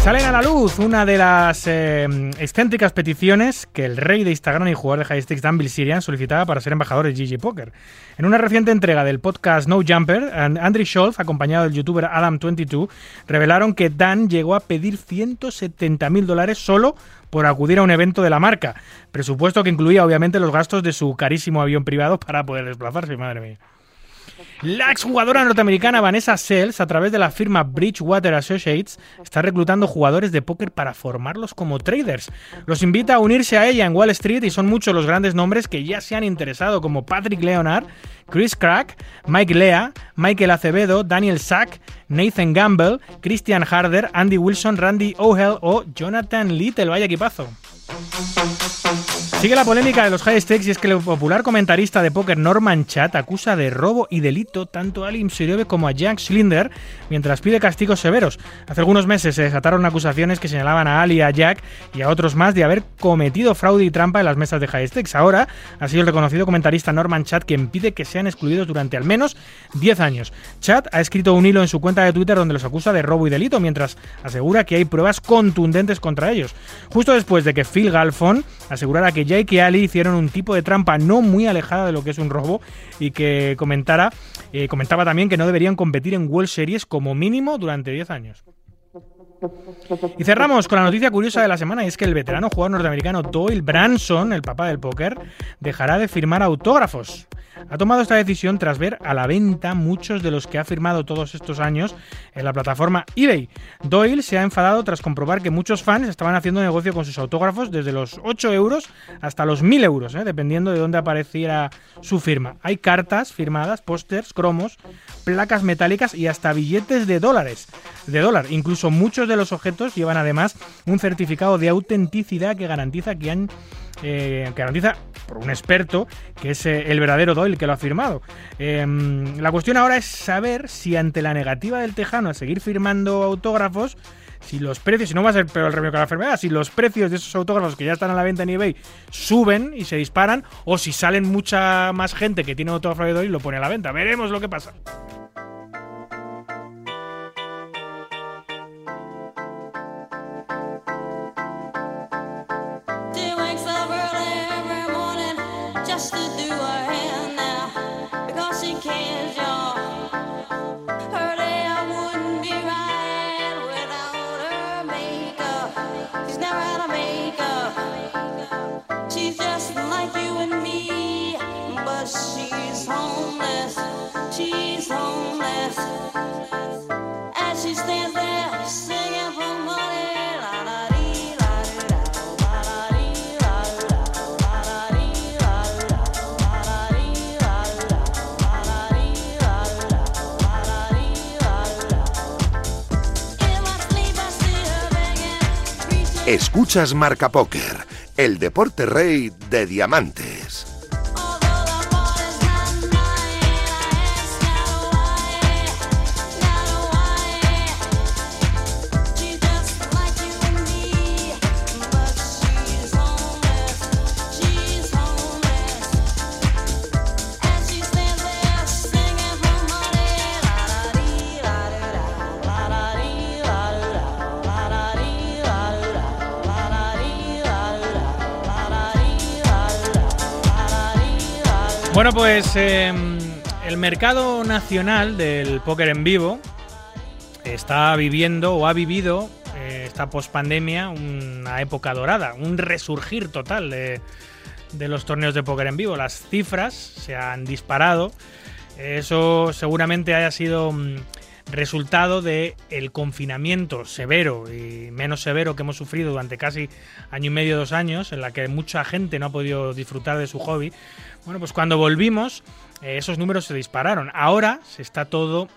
Salen a la luz una de las eh, excéntricas peticiones que el rey de Instagram y jugador de High Stakes Dan Bilzerian solicitaba para ser embajador de GG Poker. En una reciente entrega del podcast No Jumper, Andrew Scholz, acompañado del youtuber Adam22, revelaron que Dan llegó a pedir 170 mil dólares solo por acudir a un evento de la marca. Presupuesto que incluía obviamente los gastos de su carísimo avión privado para poder desplazarse, madre mía. La exjugadora norteamericana Vanessa Sells, a través de la firma Bridgewater Associates, está reclutando jugadores de póker para formarlos como traders. Los invita a unirse a ella en Wall Street y son muchos los grandes nombres que ya se han interesado, como Patrick Leonard, Chris Crack, Mike Lea, Michael Acevedo, Daniel Sack, Nathan Gamble, Christian Harder, Andy Wilson, Randy O'Hell o Jonathan Little. Vaya equipazo. Sigue la polémica de los high stakes y es que el popular comentarista de póker Norman Chat acusa de robo y delito tanto a Ali Sirove como a Jack Schlinder mientras pide castigos severos. Hace algunos meses se desataron acusaciones que señalaban a Ali, a Jack y a otros más de haber cometido fraude y trampa en las mesas de high stakes. Ahora ha sido el reconocido comentarista Norman Chat quien pide que sean excluidos durante al menos 10 años. Chat ha escrito un hilo en su cuenta de Twitter donde los acusa de robo y delito mientras asegura que hay pruebas contundentes contra ellos. Justo después de que Phil Galfon asegurara que Jake y Ali hicieron un tipo de trampa no muy alejada de lo que es un robo y que comentara, eh, comentaba también que no deberían competir en World Series como mínimo durante 10 años. Y cerramos con la noticia curiosa de la semana y es que el veterano jugador norteamericano Doyle Branson, el papá del póker, dejará de firmar autógrafos. Ha tomado esta decisión tras ver a la venta muchos de los que ha firmado todos estos años en la plataforma eBay. Doyle se ha enfadado tras comprobar que muchos fans estaban haciendo negocio con sus autógrafos desde los 8 euros hasta los 1000 euros, ¿eh? dependiendo de dónde apareciera su firma. Hay cartas firmadas, pósters, cromos, placas metálicas y hasta billetes de dólares. De dólar. Incluso muchos de los objetos llevan además un certificado de autenticidad que garantiza que han eh, garantiza por un experto que es eh, el verdadero Doyle que lo ha firmado. Em, la cuestión ahora es saber si ante la negativa del Tejano a seguir firmando autógrafos, si los precios, si no va a ser peor el remedio que la enfermedad, si los precios de esos autógrafos que ya están a la venta en eBay suben y se disparan, o si salen mucha más gente que tiene autógrafo de Doyle y lo pone a la venta. Veremos lo que pasa. Escuchas Marca Póker, el deporte rey de diamantes. Bueno, pues em, el mercado nacional del póker en vivo está viviendo o ha vivido eh, esta pospandemia una época dorada, un resurgir total de, los torneos de póker en vivo. Las cifras se han disparado. Eso seguramente haya sido mm, resultado de el confinamiento severo y menos severo que hemos sufrido durante casi año y medio, dos años, en la que mucha gente no ha podido disfrutar de su hobby. Bueno, pues cuando volvimos, eh, esos números se dispararon. Ahora se está todo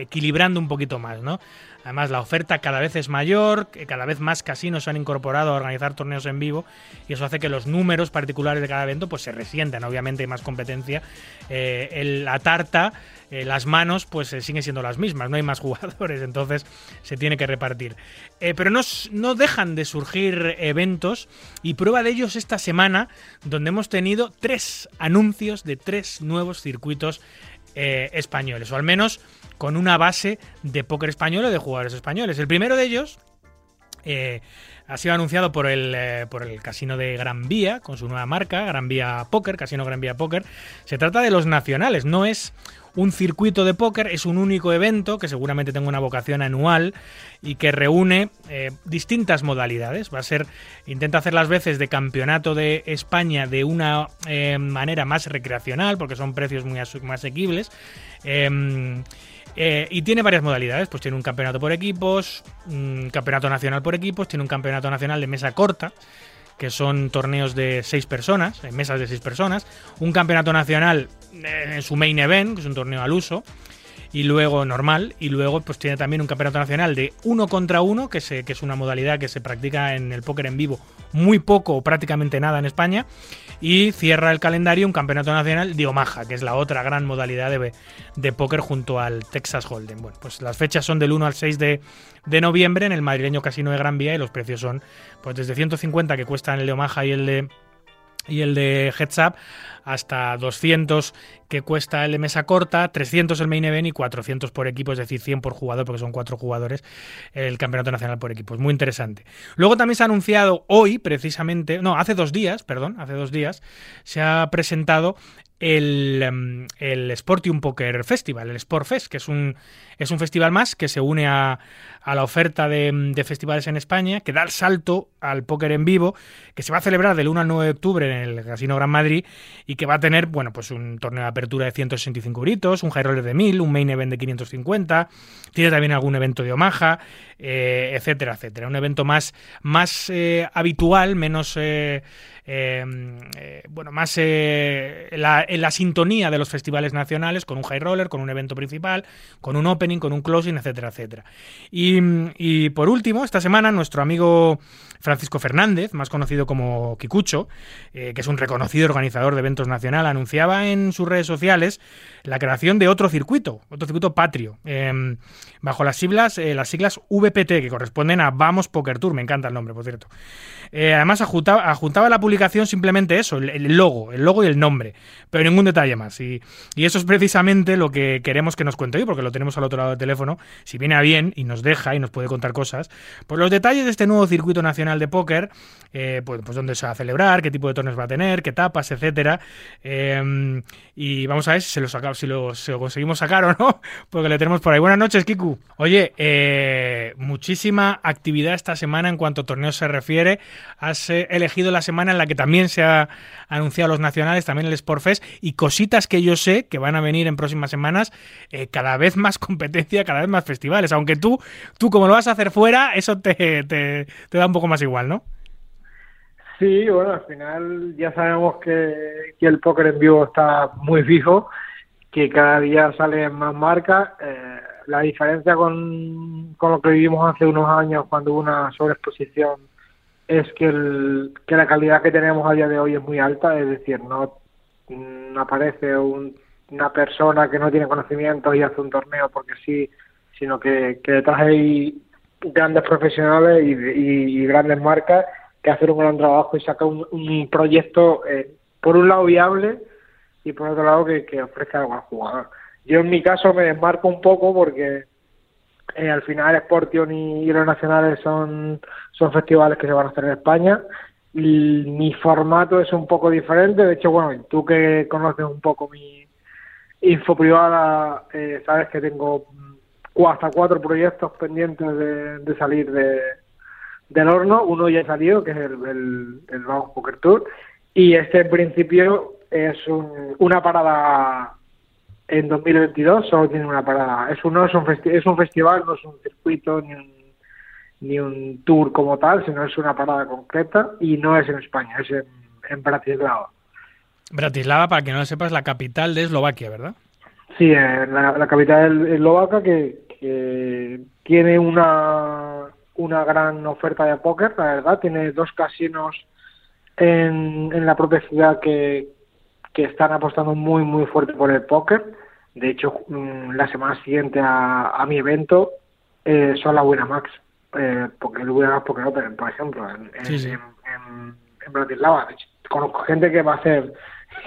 equilibrando un poquito más, ¿no? Además, la oferta cada vez es mayor, cada vez más casinos se han incorporado a organizar torneos en vivo y eso hace que los números particulares de cada evento pues se resientan. Obviamente hay más competencia. Eh, la tarta, eh, las manos, pues siguen siendo las mismas, no hay más jugadores, entonces se tiene que repartir. pero no, no dejan de surgir eventos y prueba de ellos esta semana, donde hemos tenido tres anuncios de tres nuevos circuitos españoles, o al menos con una base de póker español o de jugadores españoles. El primero de ellos eh, ha sido anunciado por el, eh, por el casino de Gran Vía, con su nueva marca, Gran Vía Póker, Casino Gran Vía Póker. Se trata de los nacionales, no es un circuito de póker, es un único evento que seguramente tenga una vocación anual y que reúne eh, distintas modalidades. Va a ser, intenta hacer las veces de campeonato de España de una manera más recreacional, porque son precios muy, muy asequibles. Em, eh, y tiene varias modalidades, pues tiene un campeonato por equipos, un campeonato nacional por equipos, tiene un campeonato nacional de mesa corta, que son torneos de seis personas, en mesas de seis personas, un campeonato nacional en su main event, que es un torneo al uso, y luego normal, y luego pues tiene también un campeonato nacional de uno contra uno, que, se, que es una modalidad que se practica en el póker en vivo muy poco o prácticamente nada en España, y cierra el calendario un campeonato nacional de Omaha, que es la otra gran modalidad de, de póker junto al Texas Hold'em. Bueno, pues las fechas son del 1 al 6 de, de noviembre en el madrileño Casino de Gran Vía y los precios son pues desde 150 que cuestan el de Omaha y el de y el de Heads Up hasta 200 que cuesta el de mesa corta, 300 el main event y 400 por equipo, es decir, 100 por jugador porque son cuatro jugadores el campeonato nacional por equipo. Es muy interesante. Luego también se ha anunciado hoy, precisamente, no, hace dos días, perdón, hace dos días, se ha presentado el, em, el Sportium Poker Festival, el Sportfest, que es un, es un festival más que se une a, la oferta de, festivales en España, que da el salto al póker en vivo, que se va a celebrar del 1 al 9 de octubre en el Casino Gran Madrid y que va a tener, bueno, pues un torneo de apertura de 165 gritos, un high roller de 1000, un main event de 550, tiene también algún evento de Omaha, eh, etcétera, etcétera. Un evento más, más eh, habitual, menos... Eh, bueno, más la, en la sintonía de los festivales nacionales, con un high roller, con un evento principal, con un con un closing, etcétera, etcétera. Y, y por último, esta semana nuestro amigo Francisco Fernández, más conocido como Kikucho, eh, que es un reconocido organizador de eventos nacional, anunciaba en sus redes sociales la creación de otro circuito, otro circuito patrio, em, bajo las siglas, eh, las siglas VPT, que corresponden a Vamos Poker Tour, me encanta el nombre, por cierto. Eh, además, adjuntaba, a la publicación simplemente eso, el, logo, el logo y el nombre, pero ningún detalle más. Y, y, eso es precisamente lo que queremos que nos cuente hoy, porque lo tenemos al otro lado teléfono. Si viene a bien y nos deja y nos puede contar cosas, pues los detalles de este nuevo circuito nacional de póker, eh, pues, pues, dónde se va a celebrar, qué tipo de torneos va a tener, qué tapas, etcétera. Eh, y vamos a ver si, lo, saca, si, lo, conseguimos sacar o no, porque le tenemos por ahí. Buenas noches, Kiku. Oye, eh, muchísima actividad esta semana en cuanto a torneos se refiere. Has elegido la semana en la que también se ha anunciado los nacionales, también el Sportfest, y cositas que yo sé que van a venir en próximas semanas, cada vez más competencia, cada vez más festivales. Aunque tú, tú como lo vas a hacer fuera, eso te, te, da un poco más igual, ¿no? Sí, bueno, al final ya sabemos que, que el póker en vivo está muy fijo, que cada día salen más marcas. Eh, la diferencia con, con, lo que vivimos hace unos años cuando hubo una sobreexposición es que, el, que la calidad que tenemos a día de hoy es muy alta, es decir, no, aparece una persona que no tiene conocimientos y hace un torneo porque sí, sino que, detrás hay grandes profesionales y, y, grandes marcas que hacen un gran trabajo y sacan un, proyecto, eh, por un lado viable y por otro lado que, que ofrezca algo al jugador. Yo en mi caso me desmarco un poco porque eh, al final Sportion y, y los nacionales son festivales que se van a hacer en España. Y mi formato es un poco diferente. De hecho, bueno, tú que conoces un poco mi info privada, eh, sabes que tengo hasta cuatro proyectos pendientes de, salir de, del horno. Uno ya ha salido, que es el, el, el Vamos Poker Tour. Y este en principio es una parada en 2022, solo tiene una parada. Es un, no es un, es un festival, no es un circuito ni un, ni un tour como tal, sino es una parada concreta y no es en España, es en, en Bratislava. Bratislava, para que no lo sepas, la capital de Eslovaquia, ¿verdad? Sí, la, la capital eslovaca que, que tiene una, una gran oferta de póker, la verdad, tiene dos casinos en, en la propia ciudad que, que están apostando muy, muy fuerte por el póker. De hecho, mm, la semana siguiente a, a mi evento eh, son la Winamax, eh, porque el Winamax Poker Open, por ejemplo, en, en, en, Bratislava. Conozco gente que va a hacer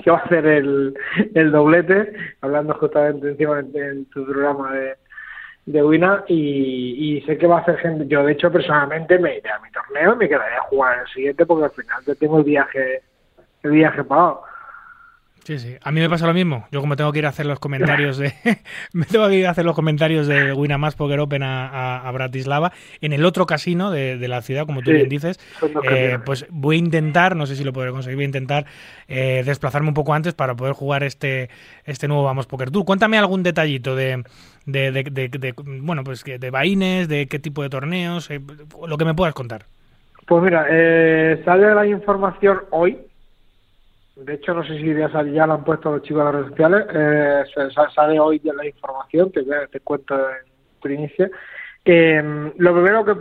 que va a hacer el, el doblete, hablando justamente encima en tu programa de, de Wina y, y, sé que va a hacer gente. Yo, de hecho, personalmente me iré a mi torneo y me quedaré a jugar el siguiente porque al final yo tengo el viaje, el viaje pagado. Sí, sí. A mí me pasa lo mismo. Yo como tengo que ir a hacer los comentarios de... me tengo que ir a hacer los comentarios de Winamax Poker Open a, a, Bratislava en el otro casino de, de la ciudad, como tú bien dices. Eh, pues voy a intentar, no sé si lo podré conseguir, voy a intentar eh, desplazarme un poco antes para poder jugar este, este nuevo Vamos Poker Tour. Cuéntame algún detallito de, de, bueno, pues de baines, de qué tipo de torneos, eh, lo que me puedas contar. Pues mira, sale la información hoy, de hecho, no sé si ya, ya lo han puesto los chicos de las redes sociales. Eh, sale hoy ya la información, que te cuento en primicia. Eh, lo primero que,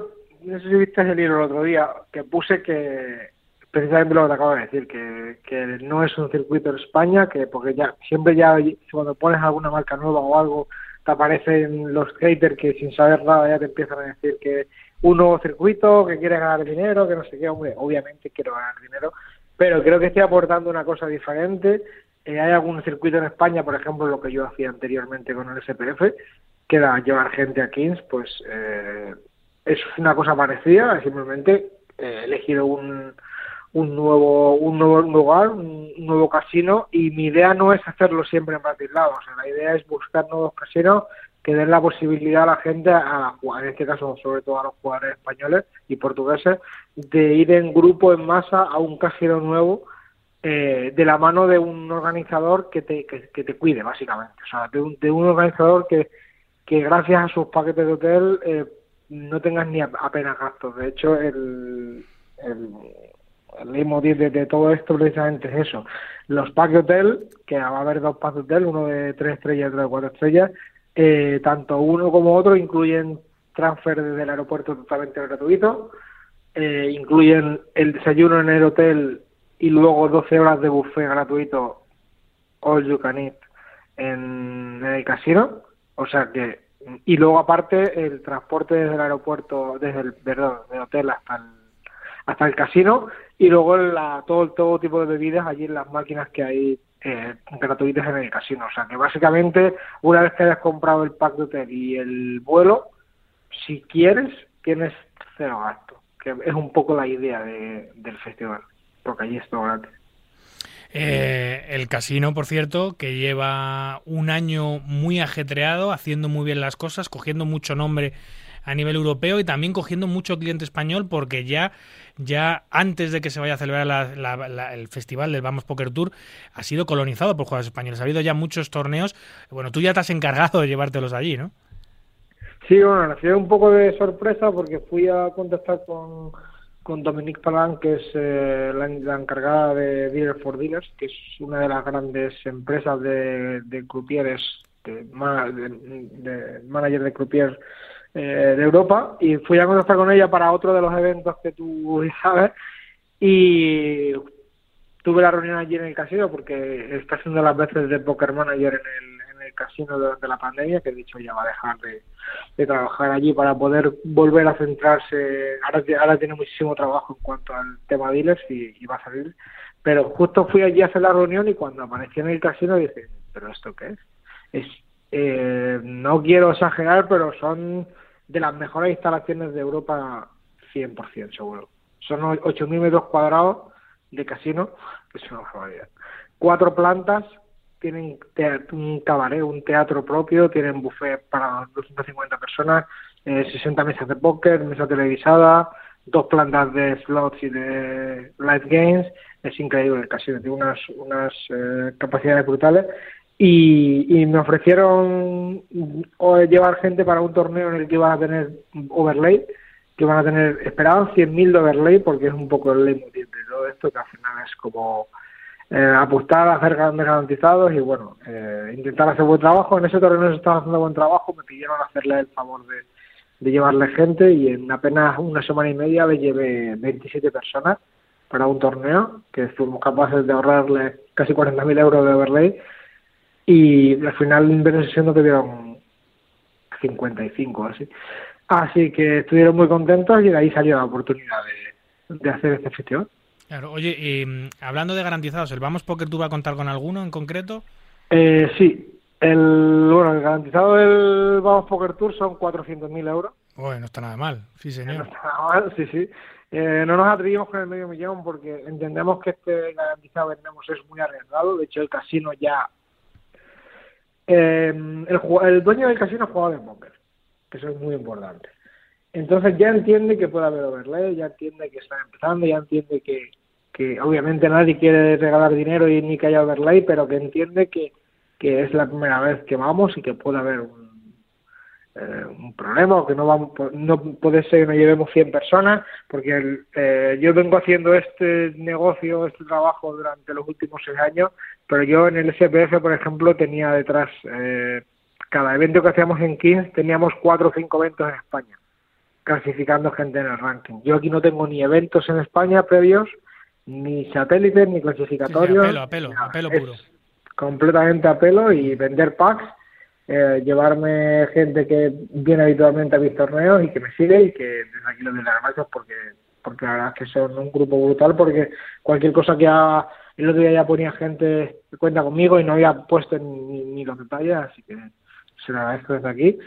no sé si viste el libro el otro día, que puse que, precisamente lo que te acabo de decir, que, que no es un circuito en España, que porque ya siempre ya cuando pones alguna marca nueva o algo, te aparecen los haters que sin saber nada ya te empiezan a decir que un nuevo circuito, que quiere ganar dinero, que no sé qué, hombre, obviamente quiero ganar dinero, pero creo que estoy aportando una cosa diferente. Eh, hay algún circuito en España, por ejemplo, lo que yo hacía anteriormente con el SPF, que era llevar gente a Kings, pues eh, es una cosa parecida, simplemente eh, he elegido un, nuevo un nuevo lugar, un nuevo casino y mi idea no es hacerlo siempre en Bratislava, o sea, la idea es buscar nuevos casinos que den la posibilidad a la gente, a jugar, en este caso sobre todo a los jugadores españoles y portugueses, de ir en grupo, en masa, a un casino nuevo eh, de la mano de un organizador que te, que, te cuide, básicamente. O sea, de un, de un organizador que, que gracias a sus paquetes de hotel eh, no tengas ni apenas gastos. De hecho, el, el, el de, todo esto precisamente es eso. Los packs de hotel, que va a haber dos packs de hotel, uno de tres estrellas y otro de cuatro estrellas, eh, tanto uno como otro incluyen transfer desde el aeropuerto totalmente gratuito, eh, incluyen el desayuno en el hotel y luego 12 horas de buffet gratuito all you can eat en, el casino, o sea que y luego aparte el transporte desde el aeropuerto, desde el perdón, del hotel hasta el hasta el casino y luego todo tipo de bebidas allí en las máquinas que hay eh, gratuitas en el casino. O sea que básicamente, una vez que hayas comprado el pack de hotel y el vuelo, si quieres, tienes cero gasto. Que es un poco la idea del festival, porque allí es todo gratis. Eh, el casino, por cierto, que lleva un año muy ajetreado, haciendo muy bien las cosas, cogiendo mucho nombre a nivel europeo y también cogiendo mucho cliente español porque ya, ya antes de que se vaya a celebrar el festival del Vamos Poker Tour ha sido colonizado por jugadores españoles. Ha habido ya muchos torneos. Bueno, tú ya te has encargado de llevártelos allí, ¿no? Sí, bueno, fue un poco de sorpresa porque fui a contactar con, con Dominique Palan, que es eh, la, encargada de Dealer for Dealers, que es una de las grandes empresas de, de de, de, manager de croupiers eh, de Europa y fui a contactar con ella para otro de los eventos que tú sabes y tuve la reunión allí en el casino porque está haciendo las veces de poker manager en el, casino durante la pandemia que he dicho ya va a dejar de, de trabajar allí para poder volver a centrarse. Ahora, tiene muchísimo trabajo en cuanto al tema dealers y, y va a salir. Pero justo fui allí a hacer la reunión y cuando aparecí en el casino dije pero esto qué es es eh, no quiero exagerar pero son de las mejores instalaciones de Europa 100% seguro. Son 8.000 metros cuadrados de casino, que es una barbaridad. Cuatro plantas, tienen un cabaret, un teatro propio, tienen buffet para 250 personas, 60 eh, mesas de póker, mesa televisada, dos plantas de slots y de live games. Es increíble el casino, tiene unas, unas eh, capacidades brutales y, me ofrecieron llevar gente para un torneo en el que iban a tener overlay, que van a tener, esperaban 100.000 de overlay porque es un poco el leitmotiv de todo esto, que al final es como eh, apostar a hacer grandes garantizados y bueno, eh, intentar hacer buen trabajo. En ese torneo se estaba haciendo buen trabajo, me pidieron hacerle el favor de, de llevarle gente y en apenas una semana y media le llevé 27 personas para un torneo que fuimos capaces de ahorrarle casi 40.000 euros de overlay y al final en vez de sesión te dieron 55 así. Así que estuvieron muy contentos y de ahí salió la oportunidad de, de hacer este festival. Claro, oye, y, hablando de garantizados, ¿el Vamos Poker tú va a contar con alguno en concreto? Eh, sí, el, bueno, el garantizado del Vamos Poker Tour son 400.000 euros. Bueno, no está nada mal, sí señor. No está nada mal, sí, sí. Eh, no nos atrevimos con el medio millón porque entendemos que este garantizado que tenemos es muy arriesgado. De hecho, el casino ya eh, el, el, dueño del casino jugaba de póker, que eso es muy importante. Entonces ya entiende que puede haber overlay, ya entiende que está empezando, ya entiende que, que obviamente nadie quiere regalar dinero y ni que haya overlay, pero que entiende que, que es la primera vez que vamos y que puede haber un, eh, un problema o que no vamos no puede ser que no llevemos 100 personas porque eh, yo vengo haciendo este negocio este trabajo durante los últimos seis años pero yo en el SPF por ejemplo tenía detrás eh, cada evento que hacíamos en Kings teníamos cuatro o cinco eventos en España clasificando gente en el ranking yo aquí no tengo ni eventos en España previos ni satélites ni clasificatorios a pelo, a pelo, puro. completamente a pelo y vender packs eh, llevarme gente que viene habitualmente a mis torneos y que me sigue y que desde aquí lo doy las gracias porque porque la verdad es que son un grupo brutal porque cualquier cosa que haga el otro día ya ponía gente que cuenta conmigo y no había puesto ni, ni los detalles así que se lo agradezco desde aquí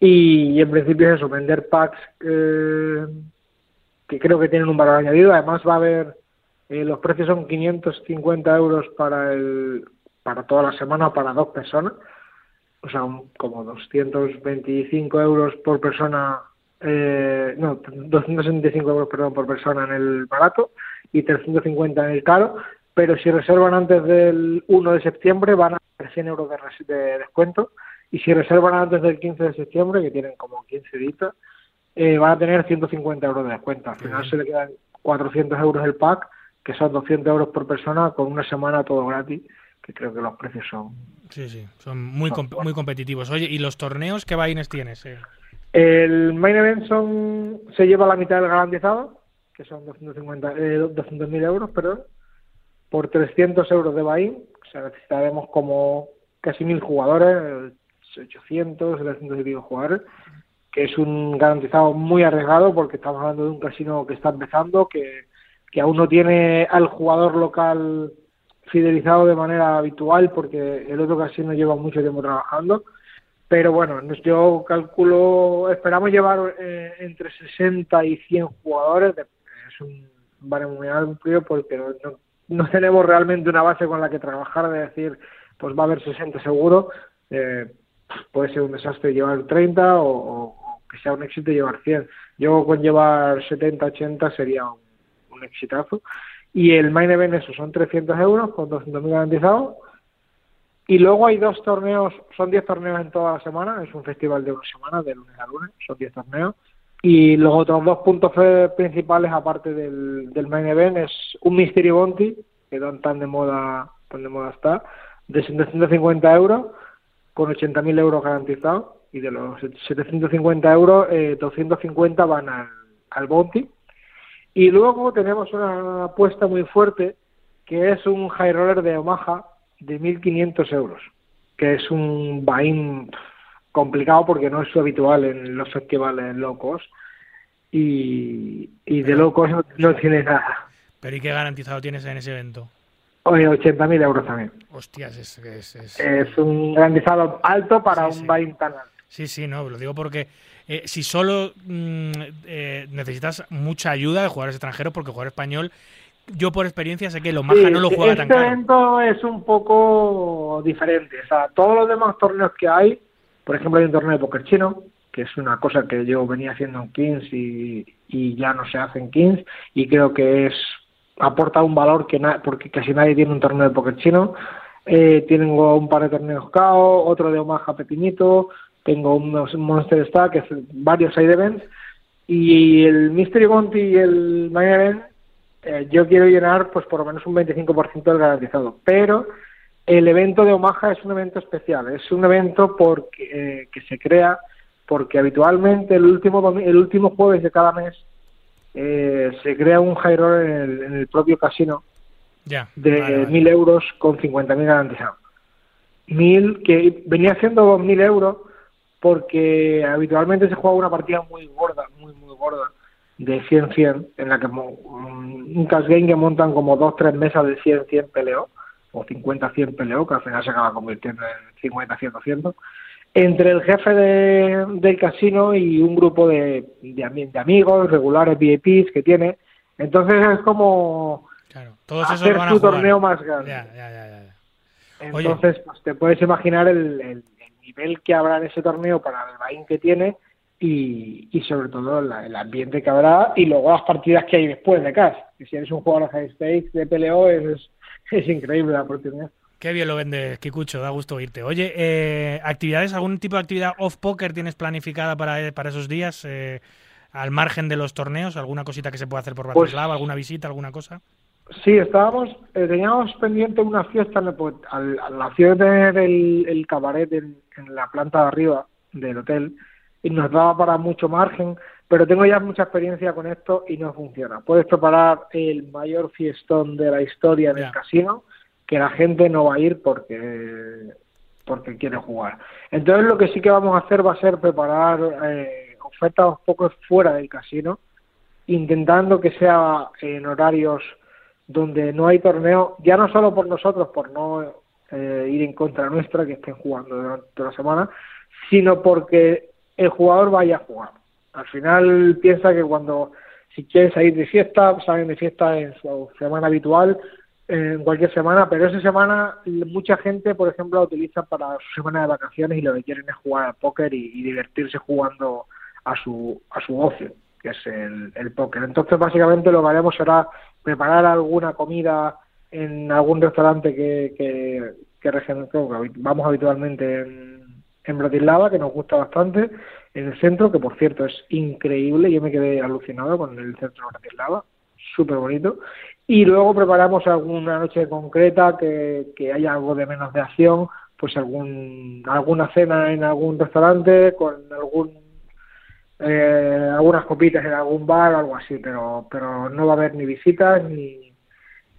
y, en principio es eso vender packs eh, que creo que tienen un valor añadido. Además va a haber, eh, los precios son 550 euros para el para toda la semana para dos personas, o sea, un- como 225 euros por persona, eh, no, 275 euros perdón por persona en el barato y 350 en el caro. Pero si reservan antes del 1 de septiembre van a tener 100 euros de, res- de descuento y si reservan antes del 15 de septiembre, que tienen como 15 días, eh, van a tener 150 euros de descuento. Al final se le quedan 400 euros el pack, que son 200 euros por persona, con una semana todo gratis, que creo que los precios son. Sí, sí, son muy, comp- muy competitivos. Oye, ¿y los torneos qué vaines tienes? eh? El main event son, se lleva la mitad del garantizado, que son 250, eh, 200.000 euros, perdón, por 300 euros de buy-in. O sea, necesitaremos como casi 1.000 jugadores, eh, 800, 700 y pico jugadores, que es un garantizado muy arriesgado porque estamos hablando de un casino que está empezando, que, que aún no tiene al jugador local fidelizado de manera habitual porque el otro casino lleva mucho tiempo trabajando. Pero bueno, yo calculo, esperamos llevar eh, entre 60 y 100 jugadores. Es un baremo muy amplio porque no, no- no tenemos realmente una base con la que trabajar de decir, pues va a haber 60 seguro. Eh, puede ser un desastre llevar 30 o, que sea un éxito llevar 100. Yo con llevar 70, 80 sería un exitazo. Y el main event, eso, son 300 euros con 200.000 garantizados. Y luego hay dos torneos, son 10 torneos en toda la semana, es un festival de una semana, de lunes a lunes, son 10 torneos. Y los otros dos puntos principales, aparte del, del main event, es un Mystery Bounty, que tan, tan de moda tan de moda está, de 750 euros, con 80.000 euros garantizados. Y de los 750 euros, eh, 250 van al, al Bounty. Y luego tenemos una apuesta muy fuerte, que es un high roller de Omaha de 1.500 euros, que es un buy-in complicado porque no es habitual en los festivales locos y, y de locos no, no tiene nada. ¿Pero y qué garantizado tienes en ese evento? Oye, 80.000 euros también. Hostias, es... es, es- Es un garantizado alto para un buy-in tan alto. Sí, sí, no, lo digo porque eh, si solo mm, eh, necesitas mucha ayuda de jugadores extranjeros, porque jugador español, yo por experiencia sé que lo Maja Sí, no lo juega este tan caro. evento es un poco diferente. O sea, todos los demás torneos que hay, por ejemplo, hay un torneo de póker chino, que es una cosa que yo venía haciendo en Kings y, y ya no se hace en Kings, y creo que es aporta un valor que na- porque casi nadie tiene un torneo de póker chino. Eh, tengo un par de torneos KO, otro de Omaha pequeñito, tengo unos Monster Stack, que es varios side events, y el Mystery Bounty y el Main Event eh, yo quiero llenar pues por lo menos un 25% del garantizado, pero el evento de Omaha es un evento especial, es un evento porque, eh, que se crea porque habitualmente el último el último jueves de cada mes eh, se crea un high roll en el, en el propio casino de vale, vale. 1.000 euros con 50.000 garantizados. 1.000 que venía siendo 2.000 euros porque habitualmente se juega una partida muy gorda, muy, muy gorda, de 100-100, en la que mm, un cash game que montan como dos, tres mesas de 100-100 peleo, o 50-100 peleo, que al final se acaba convirtiendo en 50-100-100, entre el jefe de- del casino y un grupo de, de, de amigos, regulares VIPs que tiene. Entonces es como Todos esos hacer van a tu jugar. torneo más grande. Ya, ya, ya. Oye. Entonces, pues te puedes imaginar el- el nivel que habrá en ese torneo para el buy que tiene y, y sobre todo la- el ambiente que habrá y luego las partidas que hay después de CAS. Que si eres un jugador high stakes de PLO es, es increíble la oportunidad. Qué bien lo vendes, Kikucho, da gusto oírte. Oye, eh, ¿actividades, algún tipo de actividad off-poker tienes planificada para, para esos días? eh, al margen de los torneos, ¿alguna cosita que se pueda hacer por Pues- Bratislava, alguna visita, alguna cosa? Sí, estábamos, eh, teníamos pendiente una fiesta, en el, pues, al, al de tener el, el cabaret en, en la planta de arriba del hotel y nos daba para mucho margen, pero tengo ya mucha experiencia con esto y no funciona. Puedes preparar el mayor fiestón de la historia del casino, que la gente no va a ir porque porque quiere jugar. Entonces lo que sí que vamos a hacer va a ser preparar eh, ofertas un poco fuera del casino, intentando que sea en horarios donde no hay torneo, ya no solo por nosotros, por no eh, ir en contra nuestra, que estén jugando durante la semana, sino porque el jugador vaya a jugar. Al final piensa que cuando si quieren salir de fiesta, salen de fiesta en su semana habitual, en cualquier semana, pero esa semana mucha gente, por ejemplo, la utiliza para su semana de vacaciones y lo que quieren es jugar al póker y, divertirse jugando a su, a su ocio, que es el, el póker. Entonces, básicamente lo que haremos será preparar alguna comida en algún restaurante que, que, que, vamos habitualmente en, en Bratislava, que nos gusta bastante, en el centro, que por cierto es increíble, yo me quedé alucinado con el centro de Bratislava, súper bonito, y luego preparamos alguna noche concreta que, que haya algo de menos de acción, pues algún alguna cena en algún restaurante con algún eh, algunas copitas en algún bar o algo así, pero pero no va a haber ni visitas ni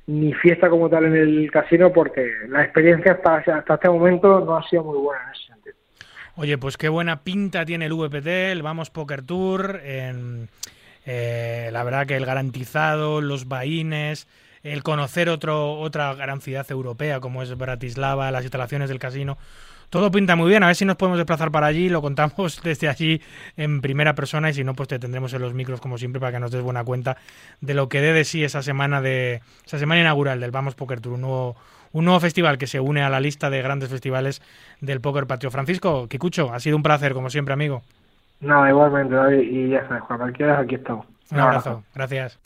ni fiesta como tal en el casino porque la experiencia hasta, hasta este momento no ha sido muy buena en ese sentido. Oye, pues qué buena pinta tiene el VPT, el Vamos Poker Tour. Eh, la verdad que el garantizado, los vaines, el conocer otro, otra gran ciudad europea como es Bratislava, las instalaciones del casino, todo pinta muy bien. A ver si nos podemos desplazar para allí, lo contamos desde allí en primera persona y si no, pues te tendremos en los micros como siempre para que nos des buena cuenta de lo que dé de sí esa semana de esa semana inaugural del Vamos Poker Tour, un nuevo, un nuevo festival que se une a la lista de grandes festivales del Poker Patrio. Francisco, Kikucho, ha sido un placer como siempre, amigo. No, igualmente, David, y ya sabes, Juan, cualquiera, aquí estamos. Un abrazo, gracias.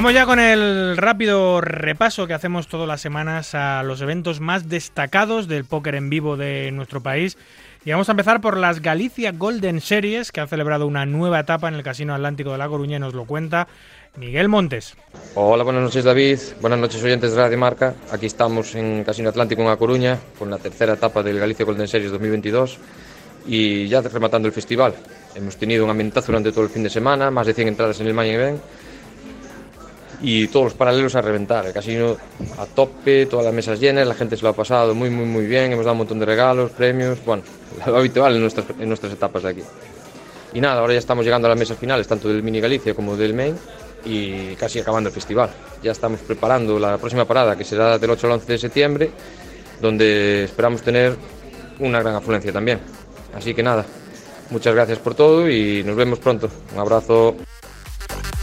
Vamos ya con el rápido repaso que hacemos todas las semanas a los eventos más destacados del póker en vivo de nuestro país. Y vamos a empezar por las Galicia Golden Series, que ha celebrado una nueva etapa en el Casino Atlántico de La Coruña y nos lo cuenta Miguel Montes. Hola, buenas noches David, buenas noches oyentes de Radio Marca. Aquí estamos en Casino Atlántico en La Coruña con la tercera etapa del Galicia Golden Series 2022 y ya rematando el festival. Hemos tenido un ambientazo durante todo el fin de semana, más de 100 entradas en el Main Event y todos los paralelos a reventar. El casino a tope, todas las mesas llenas, la gente se lo ha pasado muy, muy, muy bien. Hemos dado un montón de regalos, premios, bueno, lo habitual en nuestras, en nuestras etapas de aquí. Y nada, ahora ya estamos llegando a las mesas finales, tanto del Mini Galicia como del Main, y casi acabando el festival. Ya estamos preparando la próxima parada, que será del 8 al 11 de septiembre, donde esperamos tener una gran afluencia también. Así que nada, muchas gracias por todo y nos vemos pronto. Un abrazo.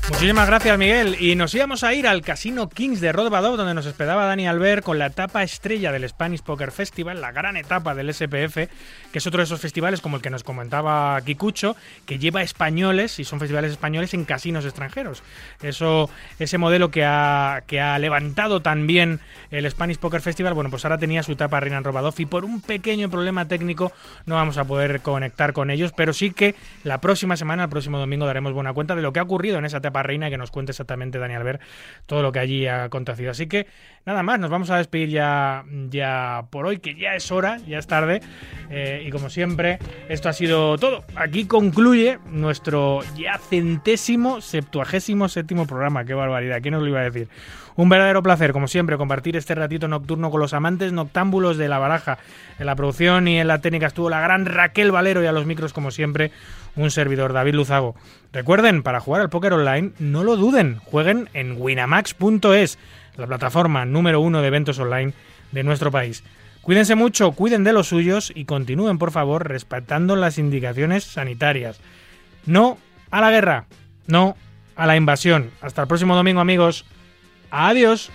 Muchísimas gracias, Miguel. Y nos íbamos a ir al Casino Kings de Rodbadov, donde nos esperaba Dani Albert con la etapa estrella del Spanish Poker Festival, la gran etapa del SPF, que es otro de esos festivales como el que nos comentaba Kikucho, que lleva españoles, y son festivales españoles, en casinos extranjeros. Eso, ese modelo que ha, que ha levantado también el Spanish Poker Festival, bueno, pues ahora tenía su etapa Reina Rodbadov y por un pequeño problema técnico no vamos a poder conectar con ellos, pero sí que la próxima semana, el próximo domingo, daremos buena cuenta de lo que ha ocurrido en esa etapa Reina que nos cuente exactamente, Daniel Ver, todo lo que allí ha acontecido. Así que nada más, nos vamos a despedir ya, ya por hoy, que ya es hora, ya es tarde. Eh, y como siempre, esto ha sido todo. Aquí concluye nuestro ya centésimo, septuagésimo séptimo programa. Qué barbaridad, ¿quién nos lo iba a decir? Un verdadero placer, como siempre, compartir este ratito nocturno con los amantes noctámbulos de la baraja. En la producción y en la técnica estuvo la gran Raquel Valero y a los micros, como siempre, un servidor, David Luzago. Recuerden, para jugar al póker online, no lo duden, jueguen en winamax.es, la plataforma número uno de eventos online de nuestro país. Cuídense mucho, cuiden de los suyos y continúen, por favor, respetando las indicaciones sanitarias. No a la guerra, no a la invasión. Hasta el próximo domingo, amigos. Adiós.